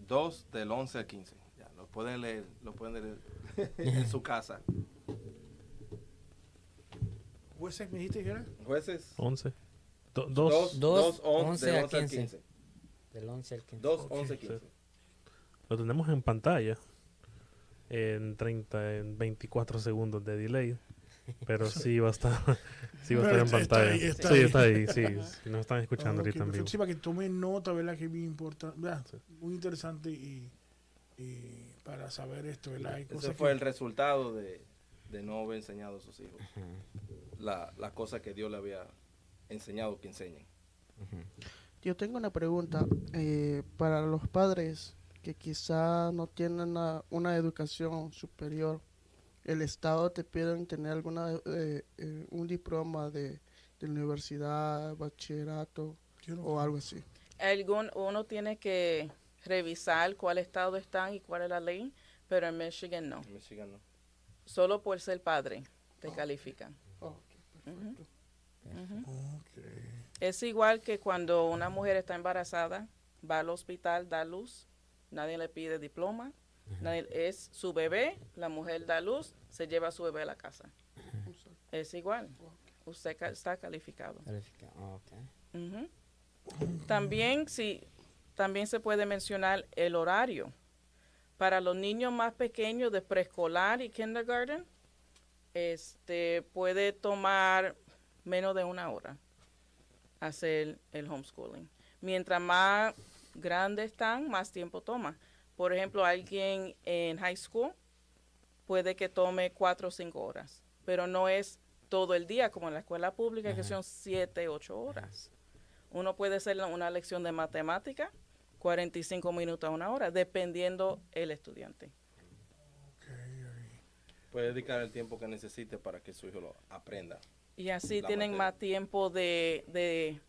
2 del 11 al 15. Ya, lo pueden leer, lo pueden leer en su casa. ¿Jueces me dijiste que era? Jueces 11. Do- 2, dos. Dos, 11, 11 del a 11 al 15. 15. Del 11 al 15. 2, 11, 15. Lo tenemos en pantalla. En 30, en 24 segundos de delay. Pero sí va a estar, sí va a estar en está pantalla. ahí, está sí, ahí. está ahí. Sí, si nos están escuchando ahorita perfecto. Sí, para que tome nota, ¿verdad? Que es bien importante. ¿verdad? Sí. Muy interesante y, y para saber esto, ¿verdad? Hay Ese fue que- el resultado de, de no haber enseñado a sus hijos. La, la cosa que Dios le había enseñado que enseñen. Yo tengo una pregunta eh, para los padres que quizá no tienen una, una educación superior. ¿El Estado te pide tener alguna eh, eh, un diploma de, de universidad, bachillerato no- o algo así? Algún, uno tiene que revisar cuál estado están y cuál es la ley, pero en Michigan no. En Michigan no. Solo por ser padre te califican. Oh, Ujú. Ujú. Ok. Es igual que cuando una mujer está embarazada, va al hospital, da luz, nadie le pide diploma, nadie- es su bebé, la mujer da luz, se lleva a su bebé a la casa. Es igual, usted ca- está calificado. Califica- ah. También, sí, también se puede mencionar el horario. Para los niños más pequeños de preescolar y kindergarten, este puede tomar menos de una hora hacer el homeschooling. Mientras más grandes están, más tiempo toma. Por ejemplo, alguien en high school puede que tome cuatro o cinco horas, pero no es todo el día como en la escuela pública, que son siete, ocho horas. Uno puede hacer una lección de matemática, 45 minutos a una hora, dependiendo el estudiante. Puede dedicar el tiempo que necesite para que su hijo lo aprenda. Y así tienen materia. más tiempo de, de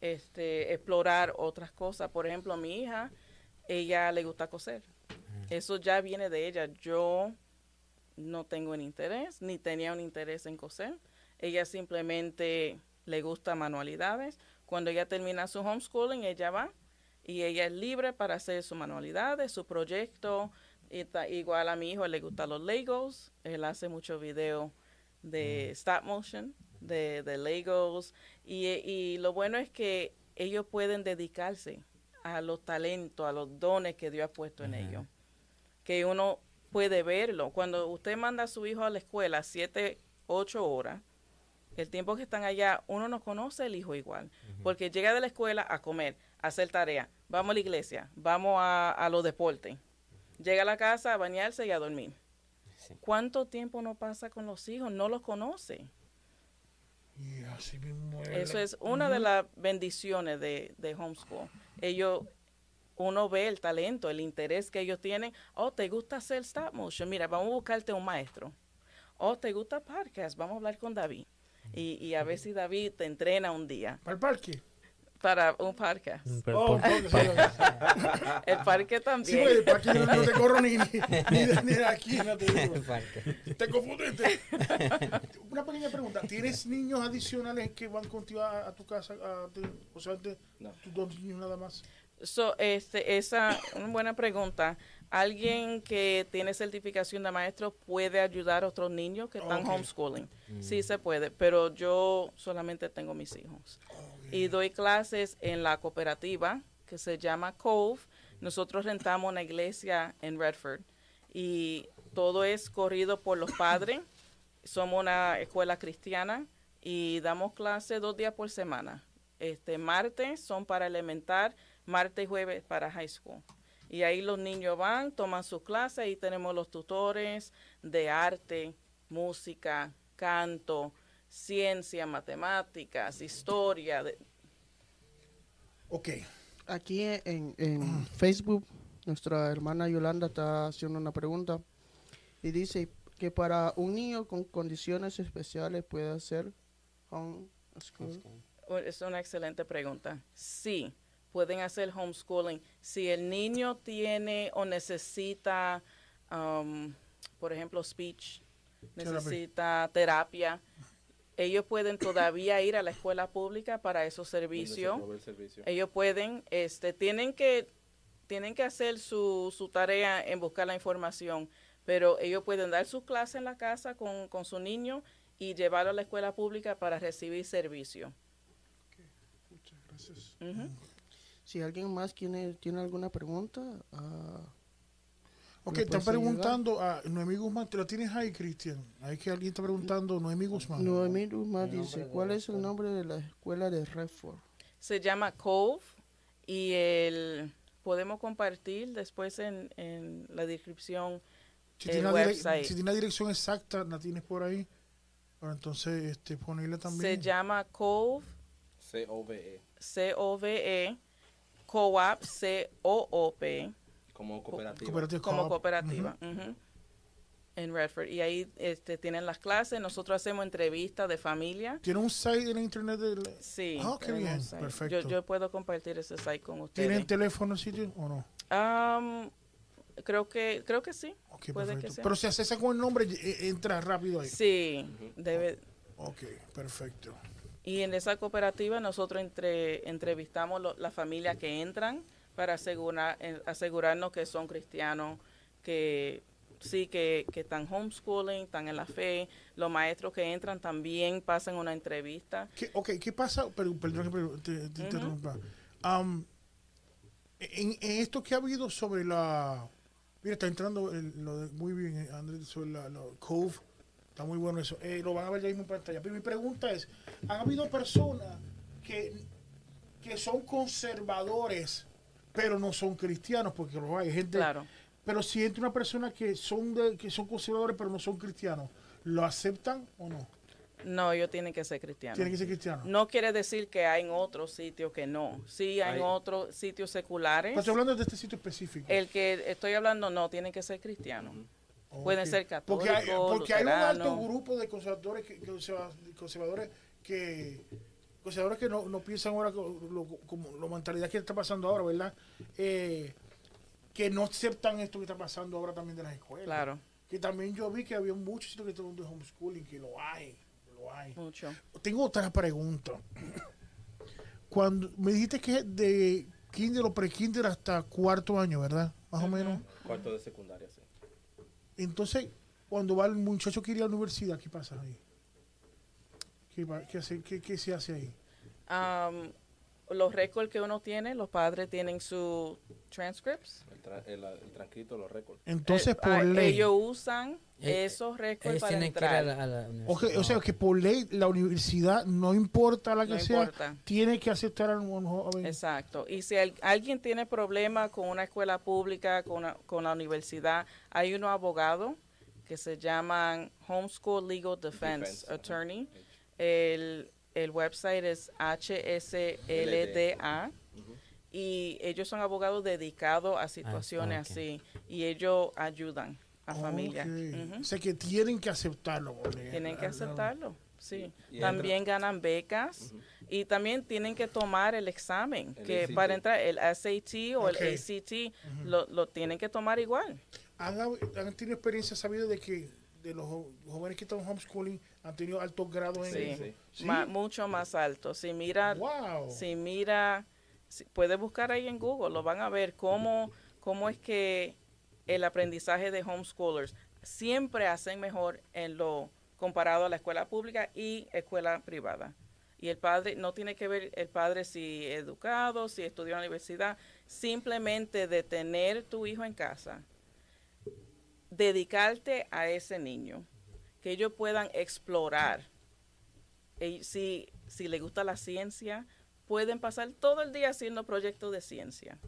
este, explorar otras cosas. Por ejemplo, mi hija, ella le gusta coser. Eso ya viene de ella. Yo no tengo un interés, ni tenía un interés en coser. Ella simplemente le gusta manualidades. Cuando ella termina su homeschooling, ella va y ella es libre para hacer sus manualidades, su proyecto. Y ta- igual a mi hijo le gustan los Legos. Él hace muchos videos de stop motion, de, de Legos. Y, y lo bueno es que ellos pueden dedicarse a los talentos, a los dones que Dios ha puesto en ellos. Que uno puede verlo. Cuando usted manda a su hijo a la escuela siete, ocho horas, el tiempo que están allá, uno no conoce el hijo igual. Porque llega de la escuela a comer, a hacer tarea, vamos a la iglesia, vamos a, a los deportes. Llega a la casa a bañarse y a dormir. Sí. ¿Cuánto tiempo no pasa con los hijos? No los conoce. Y así mismo Eso es una de las bendiciones de, de homeschool. Ellos, uno ve el talento, el interés que ellos tienen. Oh, ¿te gusta hacer stop motion? Mira, vamos a buscarte un maestro. Oh, ¿te gusta podcast? Vamos a hablar con David. Y, y a ver si David te entrena un día ¿Para el parque? Para un podcast. Pero Oh, por- porque sí, El parque Sí, también. porque el parque no, no te corro ni, ni, ni de, ni de aquí, no te digo. Parque. Te confundiste. Una pequeña pregunta. ¿Tienes niños adicionales que van contigo a, a tu casa? A, te- o sea, te- No. tus dos niños nada más. So, este, esa una buena pregunta. ¿Alguien que tiene certificación de maestro puede ayudar a otros niños que están Ok. homeschooling? Sí se puede, pero yo solamente tengo mis hijos. Y doy clases en la cooperativa que se llama Cove. Nosotros rentamos una iglesia en Redford y todo es corrido por los padres. Somos una escuela cristiana y damos clase dos días por semana. Este martes son para elementar, martes y jueves para high school. Y ahí los niños van, toman sus clases y tenemos los tutores de arte, música, canto, ciencia, matemáticas, historia. de- Ok. Aquí en, en Facebook, nuestra hermana Yolanda está haciendo una pregunta y dice que para un niño con condiciones especiales puede hacer homeschool. Oh, Es una excelente pregunta. Sí, pueden hacer homeschooling. Si el niño tiene o necesita, um, por ejemplo, speech, necesita terapia, ellos pueden todavía ir a la escuela pública para esos servicios. Ellos pueden, este, tienen que, tienen que hacer su, su tarea en buscar la información, pero ellos pueden dar sus clases en la casa con, con su niño y llevarlo a la escuela pública para recibir servicio. Muchas gracias. Si alguien más tiene, tiene alguna pregunta, ah, Ok, ¿Me están puedes ayudar? preguntando a Noemí Guzmán, te lo tienes ahí, Cristian. Hay que alguien está preguntando, Noemí Guzmán. Noemí Guzmán dice, ¿cuál es el nombre de la escuela de Redford? Se llama Cove y el podemos compartir después en, en la descripción Si el tiene, la website. si tiene la dirección exacta, la tienes por ahí. Para entonces este, ponerla Se también. llama Cove, C-O-V-E, C-O-V-E, Co-op, C-O-O-P, como cooperativa. Cooperative como Co-op. cooperativa. En Redford. Y ahí este, tienen las clases. Nosotros hacemos entrevistas de familia. Tiene un site en la internet. del- Sí. Ah, qué bien, perfecto. Yo, yo puedo compartir ese site con ¿Tienen ustedes. teléfono el sitio o no? Am, creo que creo que sí. Ok, Puede que perfecto. sea. Pero si haces con el nombre, eh, entra rápido ahí. Sí, debe, Ok, perfecto. Y en esa cooperativa nosotros entre, entrevistamos lo- las familias que entran para asegurar, eh, asegurarnos que son cristianos, que sí, que, que están homeschooling, están en la fe. Los maestros que entran también pasan una entrevista. ¿Qué, ok, ¿qué pasa? Perdón que pre- te, te interrumpa. En, en esto que ha habido sobre la... Mira, está entrando el- lo de- muy bien, eh, Andrés, sobre la, la Cove. Está muy bueno eso. Eh, lo van a ver ya mismo en pantalla. Pero mi pregunta es, ¿han habido personas que, que son conservadores, pero no son cristianos? Porque lo hay, gente... Claro. Pero si entra una persona que son, de, que son conservadores, pero no son cristianos, ¿lo aceptan o no? No, ellos tienen que ser cristianos. Tienen que ser cristianos. No quiere decir que hay en otros sitios que no. Sí, hay en otros sitios seculares. Pero estoy hablando de este sitio específico. El que estoy hablando no, tienen que ser cristianos. Pueden Ok. ser Porque hay, católicos, porque hay un alto grupo de conservadores que, conserva- conservadores que conservadores que no, no piensan ahora lo- como la mentalidad que está pasando ahora, ¿verdad? Eh, que no aceptan esto que está pasando ahora también de las escuelas. Claro, Que también yo vi que había muchos sitios que estaban de homeschooling, que lo hay, que lo hay. mucho. Tengo otra pregunta. Cuando me dijiste que de kinder o pre-kinder hasta cuarto año, ¿verdad? Más o menos. Cuarto de secundaria, sí. Entonces, cuando va el muchacho que ir a la universidad, ¿qué pasa ahí? ¿Qué, qué hace- qué- qué se hace ahí? Am, los récords que uno tiene, los padres tienen sus transcripts. El, tra- el, el transcrito, los récords. Entonces, Eh, por ah, ley. Ellos usan Eh, esos récords Ellos para ir a entrar. la, a la Ok, universidad. o sea, que por ley la universidad, no importa la que No sea, importa. tiene que aceptar a un joven. Exacto. Y si al- alguien tiene problemas con una escuela pública, con, una- con la universidad, hay unos abogados que se llaman Homeschool Legal Defense, Defense, ajá. El, el website es HSLDA. Y ellos son abogados dedicados a situaciones ok. así. Y ellos ayudan a familias. Ok. Ujú. O sea, que tienen que aceptarlo. Tienen que Ah, aceptarlo, sí. Y también ganan becas y también tienen que tomar el examen, El que ACT. para entrar el SAT o Ok. el ACT lo, lo tienen que tomar igual. ¿Han, han tenido experiencia sabido de que de los jóvenes que están homeschooling han tenido altos grados en Sí. eso? sí. Ma- mucho más alto. Si mira, Wow. si mira, si- puede buscar ahí en Google, lo van a ver cómo, cómo es que el aprendizaje de homeschoolers siempre hacen mejor en lo comparado a la escuela pública y escuela privada. Y el padre no tiene que ver el padre si educado, si estudió en la universidad, simplemente de tener tu hijo en casa, dedicarte a ese niño, que ellos puedan explorar eh, si, si le gusta la ciencia, pueden pasar todo el día haciendo proyectos de ciencia.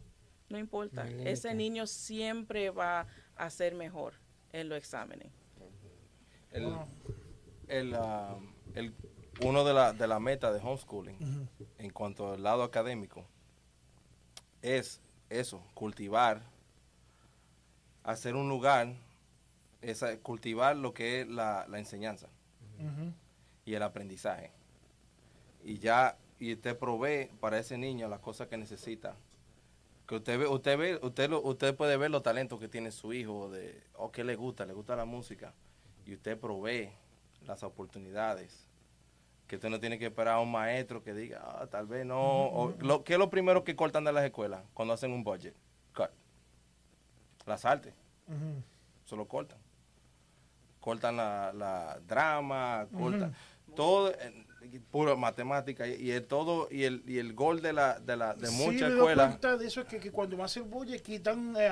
No importa. Ese niño siempre va a ser mejor en los exámenes. El, el, ah, el- uno de la, de la metas de homeschooling en cuanto al lado académico es eso, cultivar, hacer un lugar, esa, cultivar lo que es la, la enseñanza y el aprendizaje. Y ya, y usted provee para ese niño las cosas que necesita. Que usted ve, usted ve, usted lo, usted puede ver los talentos que tiene su hijo, de, o qué le gusta, le gusta la música, y usted provee las oportunidades. Que usted no tiene que esperar a un maestro que diga, ah, tal vez no. o, lo, ¿Qué es lo primero que cortan de las escuelas cuando hacen un budget? Cut. Las artes se lo cortan. Cortan la, la drama, cortan todo, pura matemática y, el todo y el y el gol de la de la de Sí, muchas escuelas de eso que, que cuando más el bulle quitan eh,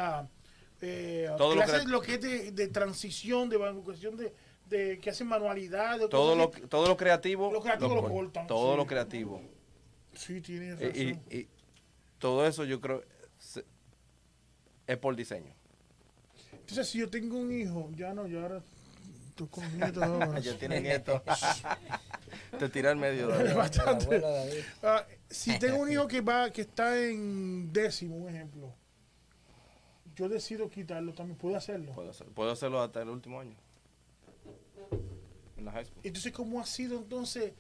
eh, Todo lo que- lo que es de, de transición, de cuestión de, de que hacen manualidades. todo lo todo lo creativo Lo creativo lo cortan. cortan, todo sí. lo creativo Sí, tienes y, razón. y- y todo eso yo creo se- es por diseño Entonces, si yo tengo un hijo, ya no, yo ahora estoy con nietos ahora. tiene nieto te tira al medio David. El Bastante. abuelo David. Ah, si tengo un hijo que va, que está en décimo, un ejemplo, yo decido quitarlo, también puedo hacerlo. puedo, hacer- puedo hacerlo hasta el último año en la high school Entonces, ¿cómo ha sido entonces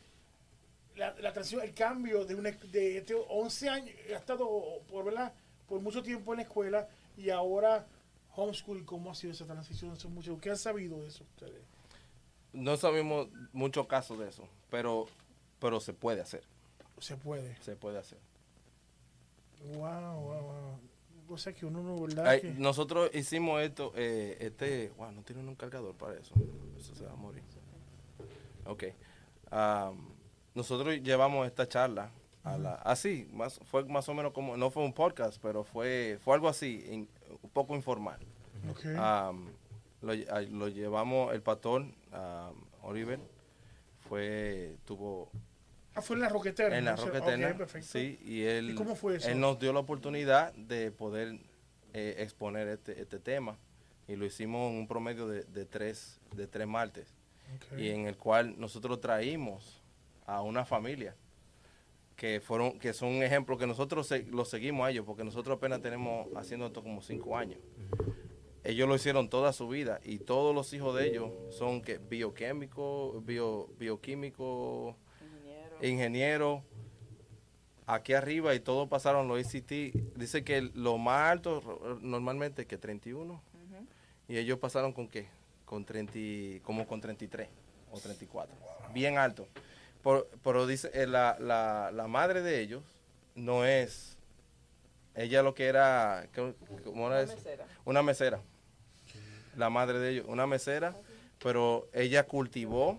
la, la transición, el cambio de, una, de este 11 años, ha estado por, ¿verdad? por mucho tiempo en la escuela y ahora homeschool, ¿cómo ha sido esa transición? Eso es mucho. ¿Qué han sabido de eso ustedes? no sabemos muchos casos de eso pero pero se puede hacer Se puede. se puede hacer Wow, wow, wow. Cosa que uno no, ¿verdad? Ay, que- nosotros hicimos esto, eh, este, wow, no tienen un cargador para eso, eso se va a morir. Ok, Am, nosotros llevamos esta charla a la, así, más, fue más o menos como, no fue un podcast, pero fue, fue algo así, in- un poco informal. Lo, ah, lo llevamos, el pastor, am, Oliver, fue, tuvo ah, fue en la roquetera. en la ¿no? O sea, Roca ok, Eterna, perfecto. sí, y él, ¿Y cómo fue eso? él nos dio la oportunidad de poder eh, exponer este, este tema y lo hicimos en un promedio de, de tres, de tres martes y en el cual nosotros traímos a una familia que fueron que son un ejemplo que nosotros se- lo seguimos a ellos porque nosotros apenas tenemos haciendo esto como cinco años ellos lo hicieron toda su vida y todos los hijos de ellos son que bioquímicos bio, bioquímicos Ingeniero. ingeniero aquí arriba y todos pasaron los ICT. Dice que lo más alto normalmente que 31 Ujú. y ellos pasaron con qué? Con 30, y- como con 33 o 34. Bien alto. Por- pero dice eh, la, la, la madre de ellos no es ella lo que era ¿cómo- era Una mesera. una mesera. La madre de ellos, una mesera, pero ella cultivó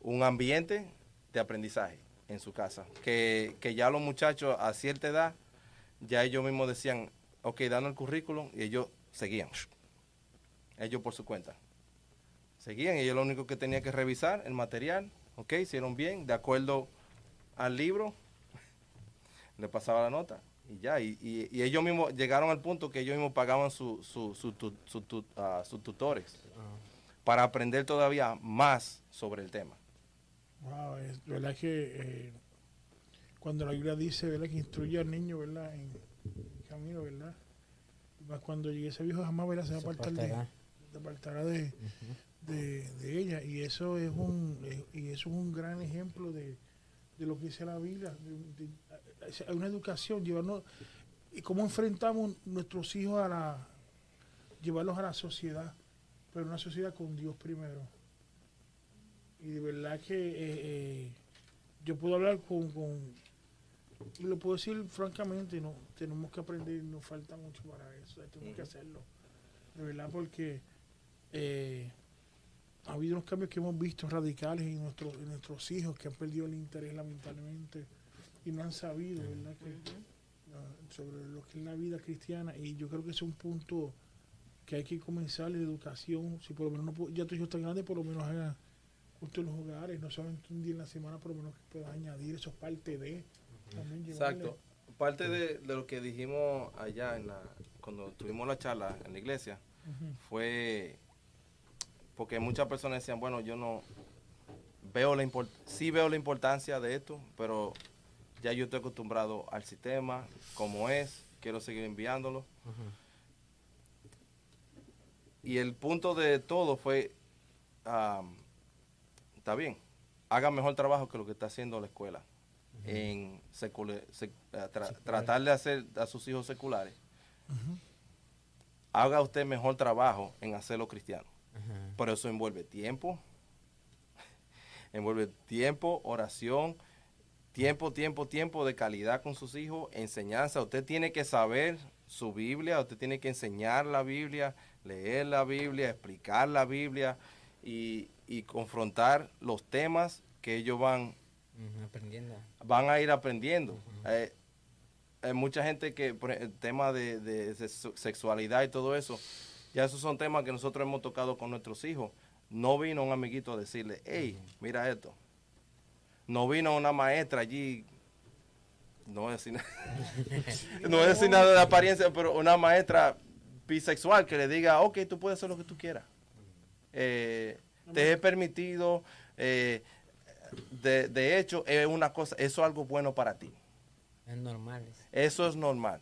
un ambiente de aprendizaje en su casa. Que, que ya los muchachos a cierta edad, ya ellos mismos decían, ok, dando el currículum, y ellos seguían. Ellos por su cuenta. Seguían y ellos lo único que tenían que revisar, el material, ok, hicieron bien, de acuerdo al libro, le pasaba la nota y ya. Y, y- y ellos mismos llegaron al punto que ellos mismos pagaban su, su, su, tu- su tu- ah, sus tutores para aprender todavía más sobre el tema. Wow, es verdad que eh, cuando la Biblia dice ¿verdad? que instruye al niño ¿verdad? en el camino, ¿verdad? Más cuando llegue ese viejo jamás ¿verdad? se va a Se apartar de, apartará. se apartará de, de, ella. Y eso es un eh, y eso es un gran ejemplo de, de lo que dice la Biblia. hay una educación, llevarnos y cómo enfrentamos nuestros hijos a la llevarlos a la sociedad, pero una sociedad con Dios primero. Y de verdad que eh, eh, yo puedo hablar con, con y lo puedo decir francamente, no tenemos que aprender, nos falta mucho para eso, tenemos que hacerlo. De verdad porque eh, ha habido unos cambios que hemos visto radicales en, nuestros en nuestros hijos que han perdido el interés lamentablemente y no han sabido, ¿verdad? Que, ah, sobre lo que es la vida cristiana. Y yo creo que ese es un punto que hay que comenzar la educación, si por lo menos no puedo- ya tu hijo está grande, por lo menos haga culto en los hogares, no solamente un día en la semana, por lo menos que puedas añadir, eso es parte de. También llevarle- Exacto. Parte de, de lo que dijimos allá en la, cuando tuvimos la charla en la iglesia fue porque muchas personas decían, bueno, yo no veo la import sí veo la importancia de esto, pero ya yo estoy acostumbrado al sistema, como es, quiero seguir enviándolo. Y el punto de todo fue, está bien, haga mejor trabajo que lo que está haciendo la escuela en secula- sec- eh, tra- tratar de hacer a sus hijos seculares. Haga usted mejor trabajo en hacerlo cristiano. Pero eso envuelve tiempo, envuelve tiempo, oración, tiempo, tiempo, tiempo de calidad con sus hijos, enseñanza. Usted tiene que saber su Biblia, usted tiene que enseñar la Biblia, leer la Biblia, explicar la Biblia y, y confrontar los temas que ellos van, Aprendiendo. van a ir aprendiendo. Eh, hay mucha gente que, por el tema de, de sexu- sexualidad y todo eso, ya esos son temas que nosotros hemos tocado con nuestros hijos. No vino un amiguito a decirle, hey, mira esto. No vino una maestra allí, no voy a decir, nada- no voy a decir nada de apariencia, pero una maestra bisexual que le diga, ok, tú puedes hacer lo que tú quieras. Eh, te he permitido, eh, de, de hecho, es una cosa, eso es algo bueno para ti. Es normal. Eso es normal.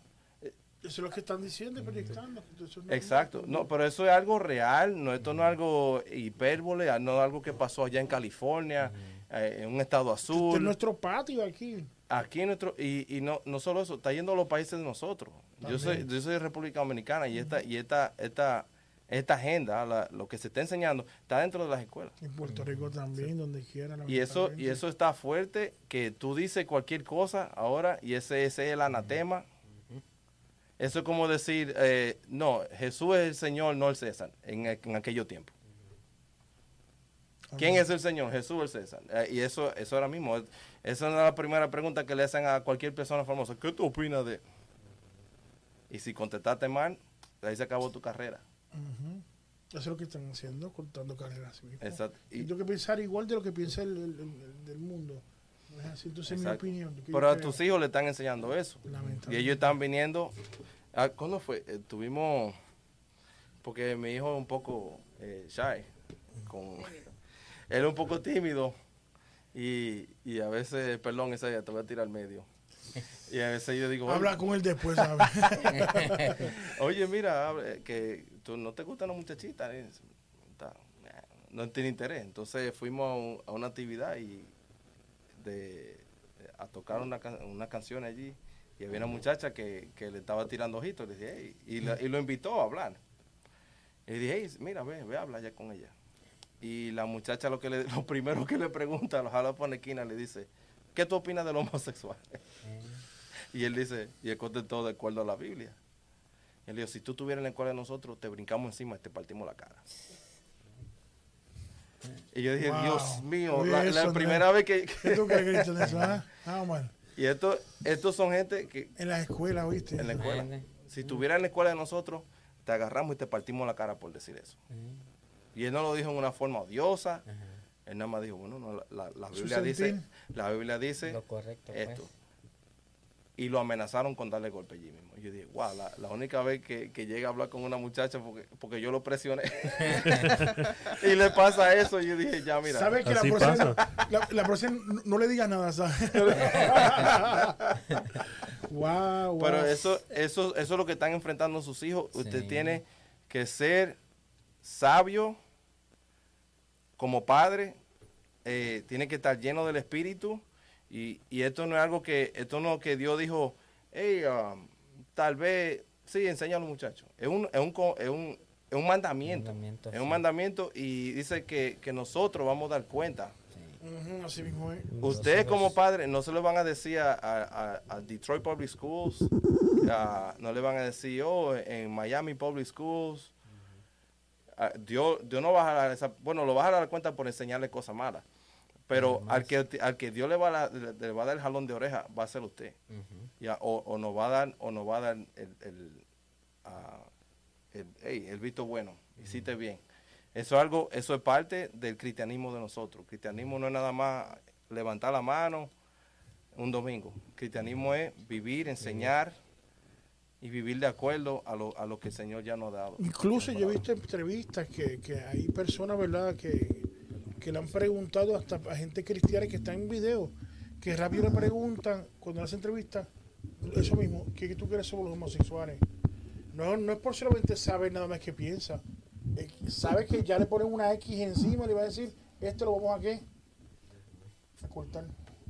Eso es lo que están diciendo y proyectando. es normal. Exacto. No, pero eso es algo real, no esto no es algo hipérbole, no es algo que pasó allá en California, eh, en un estado Este es azul. nuestro patio aquí. Aquí en nuestro y, y no, no solo eso, está yendo a los países de nosotros. Yo soy, yo soy de República Dominicana y esta y esta esta esta agenda, la- lo que se está enseñando, está dentro de las escuelas. En Puerto Rico también, donde quiera. Y eso, y eso está fuerte, que tú dices cualquier cosa ahora y ese, ese es el anatema. Eso es como decir, eh, no, Jesús es el Señor, no el César, en, en aquello tiempo. ¿Quién es el Señor? Jesús el César. Eh, y eso, eso ahora mismo, es- esa es la primera pregunta que le hacen a cualquier persona famosa. ¿Qué tú opinas de? Y si contestaste mal, ahí se acabó tu carrera. Eso es lo que están haciendo, cortando carreras. Exacto. Y Y- tengo que pensar igual de lo que piensa el, el- el- el del mundo. No es así. Entonces, mi Exacto. opinión. que yo Pero a tus hijos le están enseñando eso. Y ellos están viniendo. ah, ¿Cuándo fue? Eh, tuvimos. Porque mi hijo es un poco eh, shy. Con, él es un poco tímido. Y, y a veces, perdón, esa ya te voy a tirar al medio. Y a veces yo digo, Habla con él después, ¿sabes? oye, mira, que tú no te gustan las muchachitas. eh, no tiene interés. Entonces fuimos a, un- a una actividad y de, a tocar una, una canción allí. Y había una muchacha que, que le estaba tirando ojitos. Le dije, y, y lo invitó a hablar. Y dije, "Hey, mira, ve, ve, habla ya con ella. Y la muchacha lo que le, lo primero que le pregunta, lo jala por la esquina, le dice, ¿qué tú opinas del homosexual? Y él dice, y él contestó de acuerdo a la Biblia. Y él dijo, si tú estuvieras en la escuela de nosotros, te brincamos encima y te partimos la cara. Y yo dije, Wow. Dios mío, Oye, la, primera vez que... ¿Qué tú crees, Cristian, de eso? ah? Ah, man. y esto, estos son gente que En la escuela, ¿viste? en la escuela. Si estuviera en la escuela de nosotros, te agarramos y te partimos la cara por decir eso. Y él no lo dijo en una forma odiosa. Él nada más dijo, bueno, no, la, la- Biblia dice, la Biblia dice Lo correcto. esto. Pues. Y lo amenazaron con darle golpe allí mismo. Yo dije, wow, la, la única vez que, que llega a hablar con una muchacha porque, porque yo lo presioné. y le pasa eso. Y yo dije, ya, mira. ¿Sabes que la Así próxima, la, la próxima no, no le diga nada, ¿sabes? wow, wow. Pero eso, eso, eso es lo que están enfrentando sus hijos. Usted tiene que ser sabio como padre. eh, tiene que estar lleno del espíritu. Y, y esto no es algo que, esto no que Dios dijo, hey, um, tal vez, sí, enseña a los muchachos. Es un, es un, co- es un, es un mandamiento. Mandamiento, es un sí. mandamiento y dice que, que nosotros vamos a dar cuenta. Ujú, así mismo es. Ustedes como padres no se lo van a decir a, a- Detroit Public Schools, a- no le van a decir, oh, en Miami Public Schools. Dios, Dios no va a dar esa, bueno, lo va a dar cuenta por enseñarle cosas malas. Pero al que, al que Dios le va, a, dar- le, le va a dar el jalón de oreja va a ser usted. Ya, o, o nos va a dar, o nos va a dar el, el, ah, el, hey, el visto bueno, hiciste bien. Eso es algo, eso es parte del cristianismo de nosotros. El cristianismo no es nada más levantar la mano un domingo. El cristianismo es vivir, enseñar y vivir de acuerdo a lo, a lo que el Señor ya nos ha dado. Incluso yo he visto entrevistas que, que hay personas, ¿verdad?, que, que le han preguntado hasta a gente cristiana que está en video, que rápido le preguntan cuando hace entrevistas, eso mismo, ¿qué tú quieres sobre los homosexuales? No, no es por solamente saber nada más que piensa. Eh, Sabe que ya le ponen una X encima y le va a decir, esto lo vamos a qué? A cortar.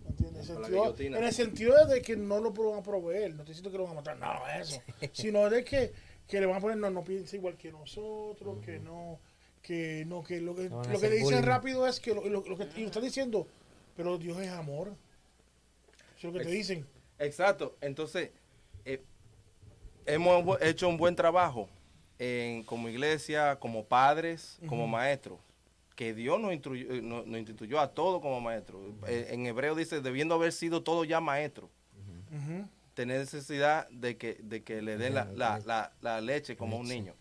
¿Entiendes? En el sentido- en el sentido de que no lo van a proveer, no te diciendo que lo van a matar, no, eso. Sino de que, que le van a poner, no, no piensa igual que nosotros, que no, que no, que lo que, No lo que le dicen bullying. rápido es que lo, lo- lo que y lo están diciendo, pero Dios es amor. Eso es lo que te dicen. Exacto. Entonces, eh, hemos hecho un buen trabajo en, como iglesia, como padres, como maestros. Que Dios nos, instruyó, eh, nos, nos instituyó a todos como maestros. Eh, en hebreo dice, debiendo haber sido todos ya maestros. Tener necesidad de que, de que le den la, la- la- la leche como un niño.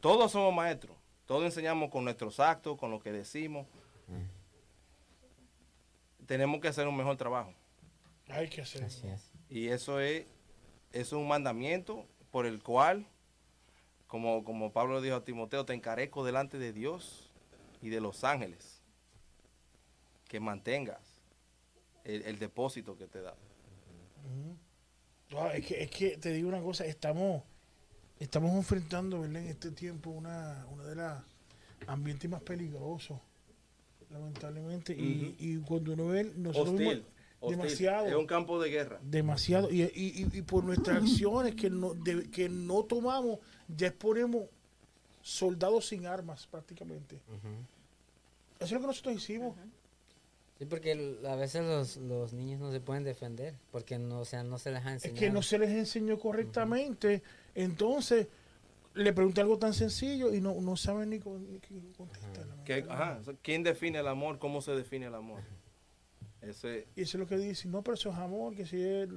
Todos somos maestros. Todos enseñamos con nuestros actos, con lo que decimos. Tenemos que hacer un mejor trabajo. Hay que hacerlo. Así es. Y eso es, eso es un mandamiento por el cual, como, como Pablo dijo a Timoteo, te encarezco delante de Dios y de los ángeles que mantengas el, el depósito que te da. Es, que, es que te digo una cosa, estamos, estamos enfrentando ¿verdad? en este tiempo una, una de las ambientes más peligrosos, lamentablemente. y, y cuando uno ve, nosotros Hostil, vimos hostil. demasiado. Es un campo de guerra. demasiado. Y, y, y- y por nuestras acciones que no, de- que no tomamos, ya exponemos soldados sin armas prácticamente. Eso es lo que nosotros hicimos. Sí, porque el- a veces los, los niños no se pueden defender porque no, o sea, no se les ha Es enseñado. que no se les enseñó correctamente. Entonces, le pregunté algo tan sencillo y no, no saben ni, con- ni qué contestar. Ajá, ¿Quién define el amor? ¿Cómo se define el amor? Ese, Y eso es lo que dicen. No, pero eso es amor, que si es...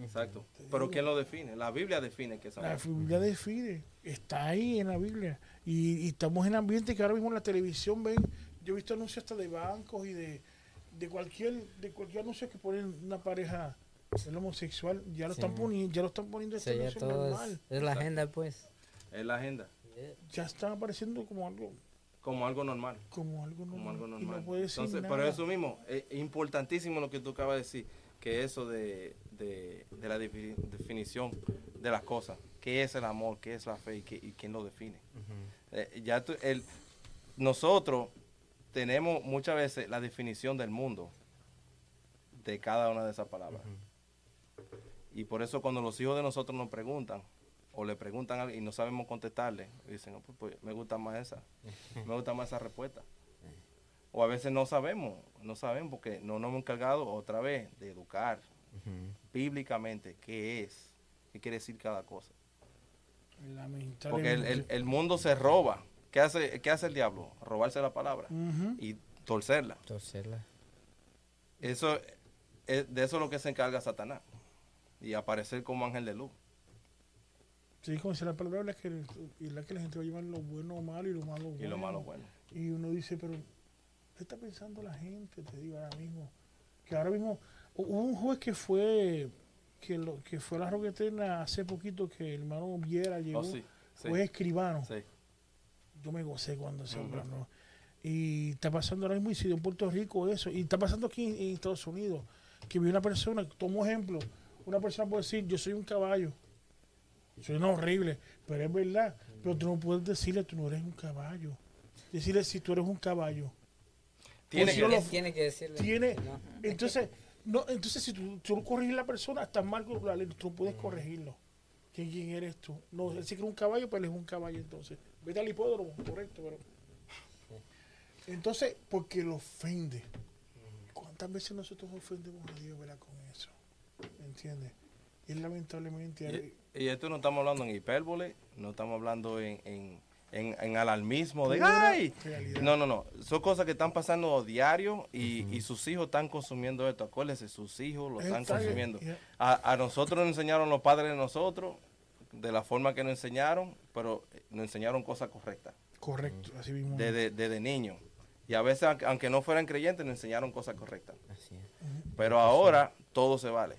exacto. Pero ¿quién lo define? La Biblia define que es La amor. Biblia define. Está ahí en la Biblia. Y, y estamos en ambiente que ahora mismo en la televisión ven... Yo he visto anuncios hasta de bancos y de, de cualquier de cualquier anuncio que ponen una pareja el homosexual ya lo Sí. están poniendo ya lo están poniendo este ya todo normal es, es la agenda, pues. Es la agenda. ya están apareciendo como algo Como algo normal. como algo normal, como algo normal. no puede decir Entonces, nada. pero eso mismo, es importantísimo lo que tú acabas de decir, que eso de, de, de la defi- definición de las cosas, qué es el amor, qué es la fe y, qué- y quién lo define. Eh, ya tú- el, nosotros tenemos muchas veces la definición del mundo de cada una de esas palabras. Y por eso cuando los hijos de nosotros nos preguntan, o le preguntan algo y no sabemos contestarle, dicen, "Oh, pues, pues, me gusta más esa, me gusta más esa respuesta. O a veces no sabemos, no sabemos porque no nos hemos encargado otra vez de educar bíblicamente qué es, qué quiere decir cada cosa. Porque el, el- el mundo se roba. ¿Qué hace, ¿Qué hace el diablo? Robarse la palabra y torcerla. Torcerla. Eso es, de eso es lo que se encarga Satanás. Y aparecer como ángel de luz. sí como dice la palabra es que, la que la gente va a llevar lo bueno o malo y lo malo Y lo malo bueno. Y uno dice, pero ¿qué está pensando la gente? Te digo ahora mismo. Que ahora mismo hu- hubo un juez que fue que lo que fue a la roquetera hace poquito que el hermano Viera llegó. Oh, sí, sí, Juez escribano. sí. Yo me gocé cuando ese hombre Ujú. habló. Y está pasando ahora mismo y si en Puerto Rico eso. Y está pasando aquí en, en Estados Unidos. Que vi una persona, tomo ejemplo, una persona puede decir, yo soy un caballo. Suena horrible, pero es verdad. Pero tú no puedes decirle, tú no eres un caballo. Decirle si tú eres un caballo. Tiene Pues que- lo- Tiene, que decirle. Tiene, No. entonces, no, entonces si tú, tú no corriges a la persona, estás mal con la ley, tú no puedes corregirlo. ¿Quién, quién eres tú? No, sí que es un caballo, él es un caballo entonces. Vete al hipódromo, correcto, pero. Entonces, porque lo ofende. ¿Cuántas veces nosotros ofendemos a Dios, verdad, con eso? ¿Me entiendes? Y lamentablemente. Y, y esto no estamos hablando en hipérbole, no estamos hablando en, en, en, en alarmismo de ¡ay! realidad. No, no, no. Son cosas que están pasando diario y, y sus hijos están consumiendo esto. Acuérdense, sus hijos lo están Está consumiendo. A, a nosotros nos enseñaron los padres de nosotros de la forma que nos enseñaron, pero nos enseñaron cosas correctas. Correcto, así mismo. desde, desde niño. Y a veces, aunque- aunque no fueran creyentes, nos enseñaron cosas correctas. Así es. Pero ahora todo se vale.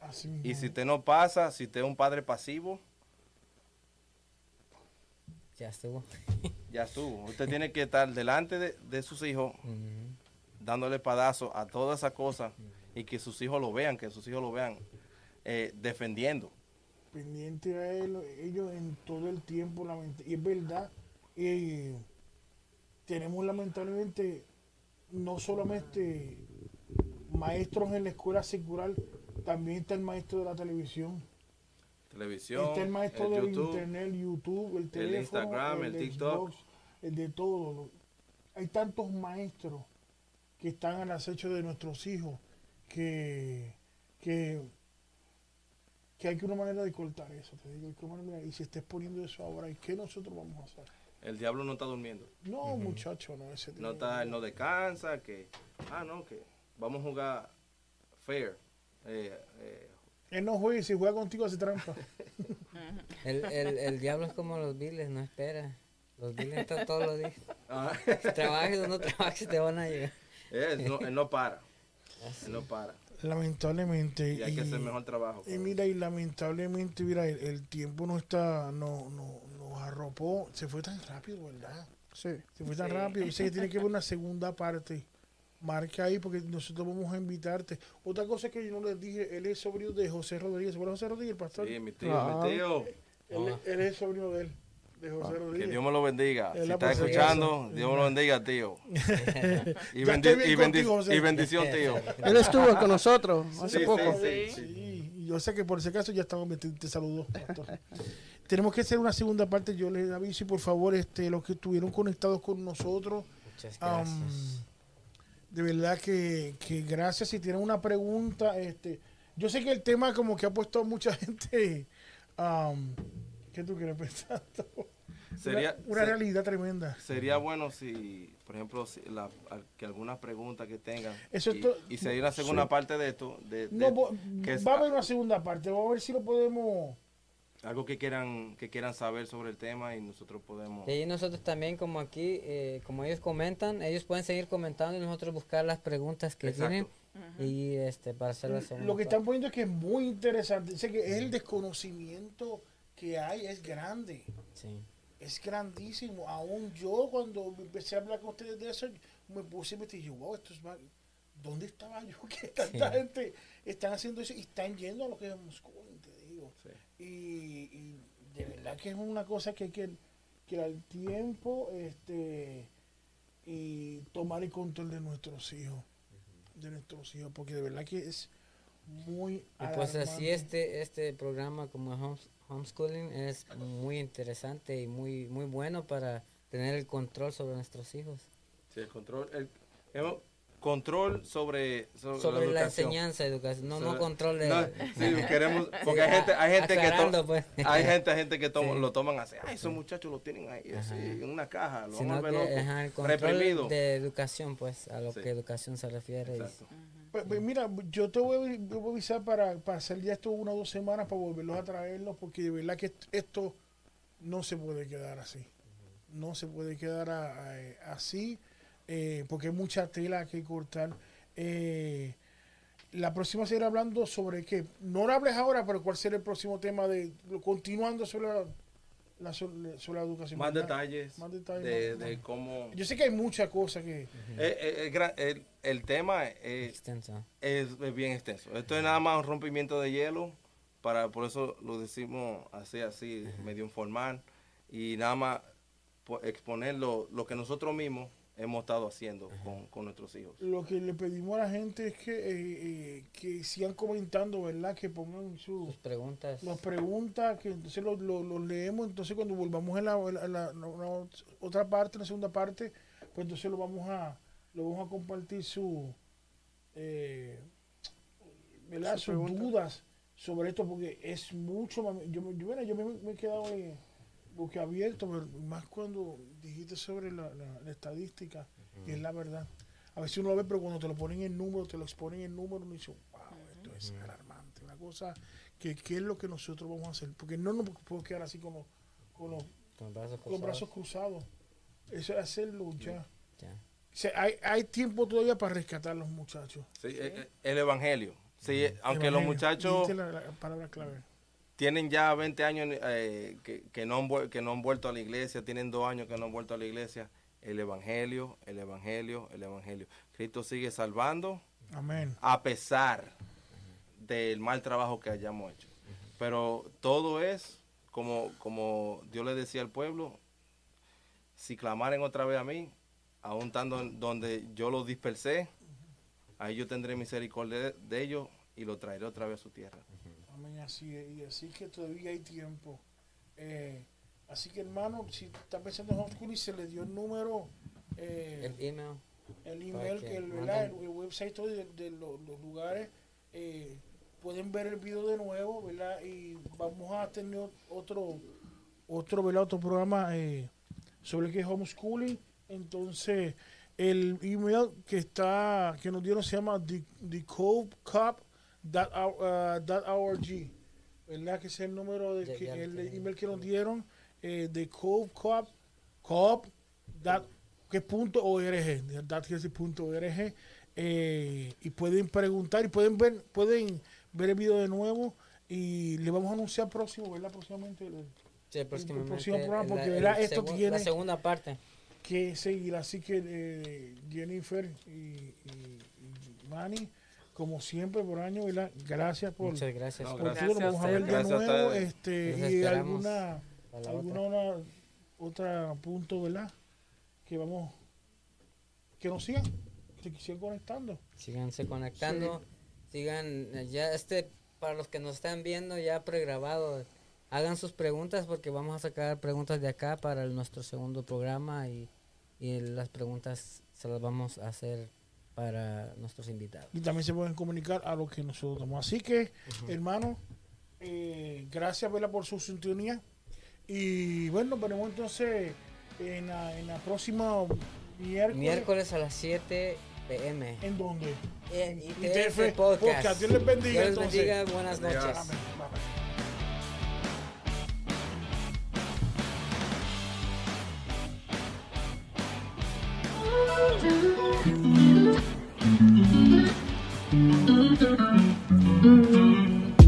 Así mismo. Y si usted no pasa, si usted es un padre pasivo, Ya estuvo. ya estuvo. Usted tiene que estar delante de, de sus hijos, dándole padazo a todas esas cosas y que sus hijos lo vean, que sus hijos lo vean eh, defendiendo. pendiente a él, ellos en todo el tiempo, y es verdad, eh, tenemos lamentablemente no solamente maestros en la escuela secular, también está el maestro de la televisión, Televisión, está el maestro el del YouTube. internet, YouTube, el teléfono, Instagram, el TikTok. Xbox, el de todo. Hay tantos maestros que están al acecho de nuestros hijos que, que, que hay que una manera de cortar eso. Te digo, hay que una manera- y si estés poniendo eso ahora, ¿y qué nosotros vamos a hacer? El diablo no está durmiendo. No, muchacho, no. Ese No está, no descansa, que, ah, no, que vamos a jugar fair. Eh, eh, Él no juega y si juega contigo hace trampa. El, el, el diablo es como los biles, no espera. Los biles están todos los días. ah, Si trabajes o no trabajes, te van a llegar. él, no, él no para, él no para. lamentablemente. Y hay que hacer mejor trabajo. Y mira, y lamentablemente, mira, el, el tiempo no está, no, no, nos arropó, se fue tan rápido, ¿verdad? Sí. Se fue tan rápido. Dice que tiene que haber una segunda parte. Marca ahí porque nosotros vamos a invitarte. Otra cosa que yo no les dije, él es sobrino de José Rodríguez. ¿Bueno José Rodríguez, el pastor? Sí, mi tío, Claro. mi tío. Él, él es sobrino de él, de José Que Rodríguez. Dios me lo bendiga. Es Si está escuchando, Dios me lo bendiga, tío. Y, bendi- y bendi- contigo, José. y bendición, tío. Él estuvo con nosotros hace Sí, poco. sí, sí, yo sé que por ese caso ya estamos metidos. Te saludo, pastor. Tenemos que hacer una segunda parte. Yo les aviso y por favor, este, los que estuvieron conectados con nosotros, Muchas Um, gracias. De verdad que, que gracias. Si tienen una pregunta, este, yo sé que el tema como que ha puesto a mucha gente. Um, ¿Qué tú quieres pensar? Sería, una, realidad tremenda. sería bueno si, por ejemplo, si la- que algunas preguntas que tengan. Eso y, to- y si hay una segunda sí. parte de esto, de, de- No, que va a haber una segunda parte. Vamos a ver si lo podemos. Algo que quieran, que quieran saber sobre el tema y nosotros podemos. Y ahí nosotros también, como aquí, eh, como ellos comentan, ellos pueden seguir comentando y nosotros buscar las preguntas que Exacto. tienen y este para hacer la segunda Lo que parte. están poniendo es que es muy interesante. Sé que es el desconocimiento que hay, es grande. Sí. Es grandísimo. Aún yo, cuando empecé a hablar con ustedes de eso, me puse y me dije, wow, esto es más. ¿Dónde estaba yo? Que tanta Sí. gente están haciendo eso y están yendo a lo que es homeschooling, te digo. Sí. Y, y de verdad que es una cosa que hay que, que al tiempo este, y tomar el control de nuestros hijos. De nuestros hijos, porque de verdad que es muy. Y pues así este este programa como homes- homeschooling es muy interesante y muy muy bueno para tener el control sobre nuestros hijos. Sí, el control, el, hemos- control sobre, sobre, Sobre la, enseñanza, educación, no, no control de... No, sí, queremos, Sí, porque hay gente, hay gente que to- pues. hay gente, hay gente que toma- Sí. lo toman así, ay, esos muchachos lo tienen ahí, así, en una caja, lo Sino vamos a que, ver loco, ajá, el control reprimido. de educación, pues, a lo Sí. que educación se refiere. Pues, pues mira, yo te voy voy a avisar para, para hacer ya esto una o dos semanas para volverlos a traerlos, porque de verdad que est- esto no se puede quedar así. No se puede quedar a- a- así, eh, porque hay mucha tela que cortar. Eh, la próxima será hablando sobre qué. No lo hables ahora, pero cuál será el próximo tema de continuando sobre la, la- sobre la educación. Más ¿verdad? detalles, Más detalles, de, más- de cómo... Yo sé que hay muchas cosas que... Eh, eh, el, gran- el- el tema es, extenso. es, es bien extenso. Esto es nada más un rompimiento de hielo, para por eso lo decimos así, así, medio informal, y nada más po- exponer lo, lo que nosotros mismos hemos estado haciendo con, con nuestros hijos. Lo que le pedimos a la gente es que, eh, eh, que sigan comentando, ¿verdad? Que pongan sus Sus preguntas. las preguntas, que entonces los lo, los leemos. Entonces, cuando volvamos a la, a la- la- la otra parte, la segunda parte, pues entonces lo vamos a lo vamos a compartir su, eh, sus dudas sobre esto, porque es mucho. Yo, me- yo, mira, yo me, me he quedado eh, boquiabierto, pero más cuando dijiste sobre la, la- la estadística, y es la verdad. A veces uno lo ve, pero cuando te lo ponen en número, te lo exponen en número, uno dice, wow, esto es alarmante. Una cosa que qué es lo que nosotros vamos a hacer. Porque no nos podemos quedar así con los, con los, Con brazos con cruzados. brazos cruzados. Eso es hacer lucha. Ya. O sea, hay, hay tiempo todavía para rescatar a los muchachos. Sí, eh, eh, el evangelio. Sí, aunque los muchachos la, la palabra clave. Tienen ya 20 años eh, que, que no han, que no han vuelto a la iglesia, tienen dos años que no han vuelto a la iglesia, el evangelio, el evangelio, el evangelio. Cristo sigue salvando Amén. a pesar del mal trabajo que hayamos hecho. Pero todo es, como, como Dios le decía al pueblo, si clamaren otra vez a mí, aún estando donde yo los dispersé, ahí yo tendré misericordia de, de ellos y los traeré otra vez a su tierra. Así es. Y así que todavía hay tiempo. Eh, así que, hermano, si está pensando en homeschool y se le dio el número, eh, El email. el email, que que el, ¿verdad? el, el website todo de, de lo- los lugares, eh, pueden ver el video de nuevo, ¿verdad? Y vamos a tener otro, otro, ¿verdad? Otro programa sobre qué es homeschooling. Entonces, el email que está, que nos dieron se llama the, thecovecop.org, ¿verdad? Que es el número de que, el email que nos dieron, eh, the covecop, cop, dot- que es punto org, de que punto org, eh, y pueden preguntar y pueden ver, pueden ver el video de nuevo y le vamos a anunciar próximo, ¿verdad? Próximamente el- Sí, próximamente, próximo programa, el- porque, el ¿verdad? Esto tiene- La segunda parte. que seguir. Así que eh, Jennifer y, y, y Manny, como siempre por año, ¿verdad? Gracias por, Muchas gracias. No, por gracias todo. Lo a vamos a ver de nuevo. Este, y alguna, alguna otra. una, otra punto, ¿verdad? Que vamos, que nos sigan, que se sigan conectando. Síganse conectando. Sigan, eh, ya este, para los que nos están viendo ya pregrabado, hagan sus preguntas porque vamos a sacar preguntas de acá para el- nuestro segundo programa y, y las preguntas se las vamos a hacer para nuestros invitados. Y también se pueden comunicar a lo que nosotros damos. Así que, hermano, eh, gracias, ¿verdad? Por su sintonía. Y bueno, veremos entonces en la, en la próxima miércoles. Miércoles a las 7 pm. ¿En dónde? En ITF ITF Podcast. Podcast. Dios les bendiga, Dios les entonces. bendiga. Buenas Bendiga. noches. Amén. Bye, bye. Thank you.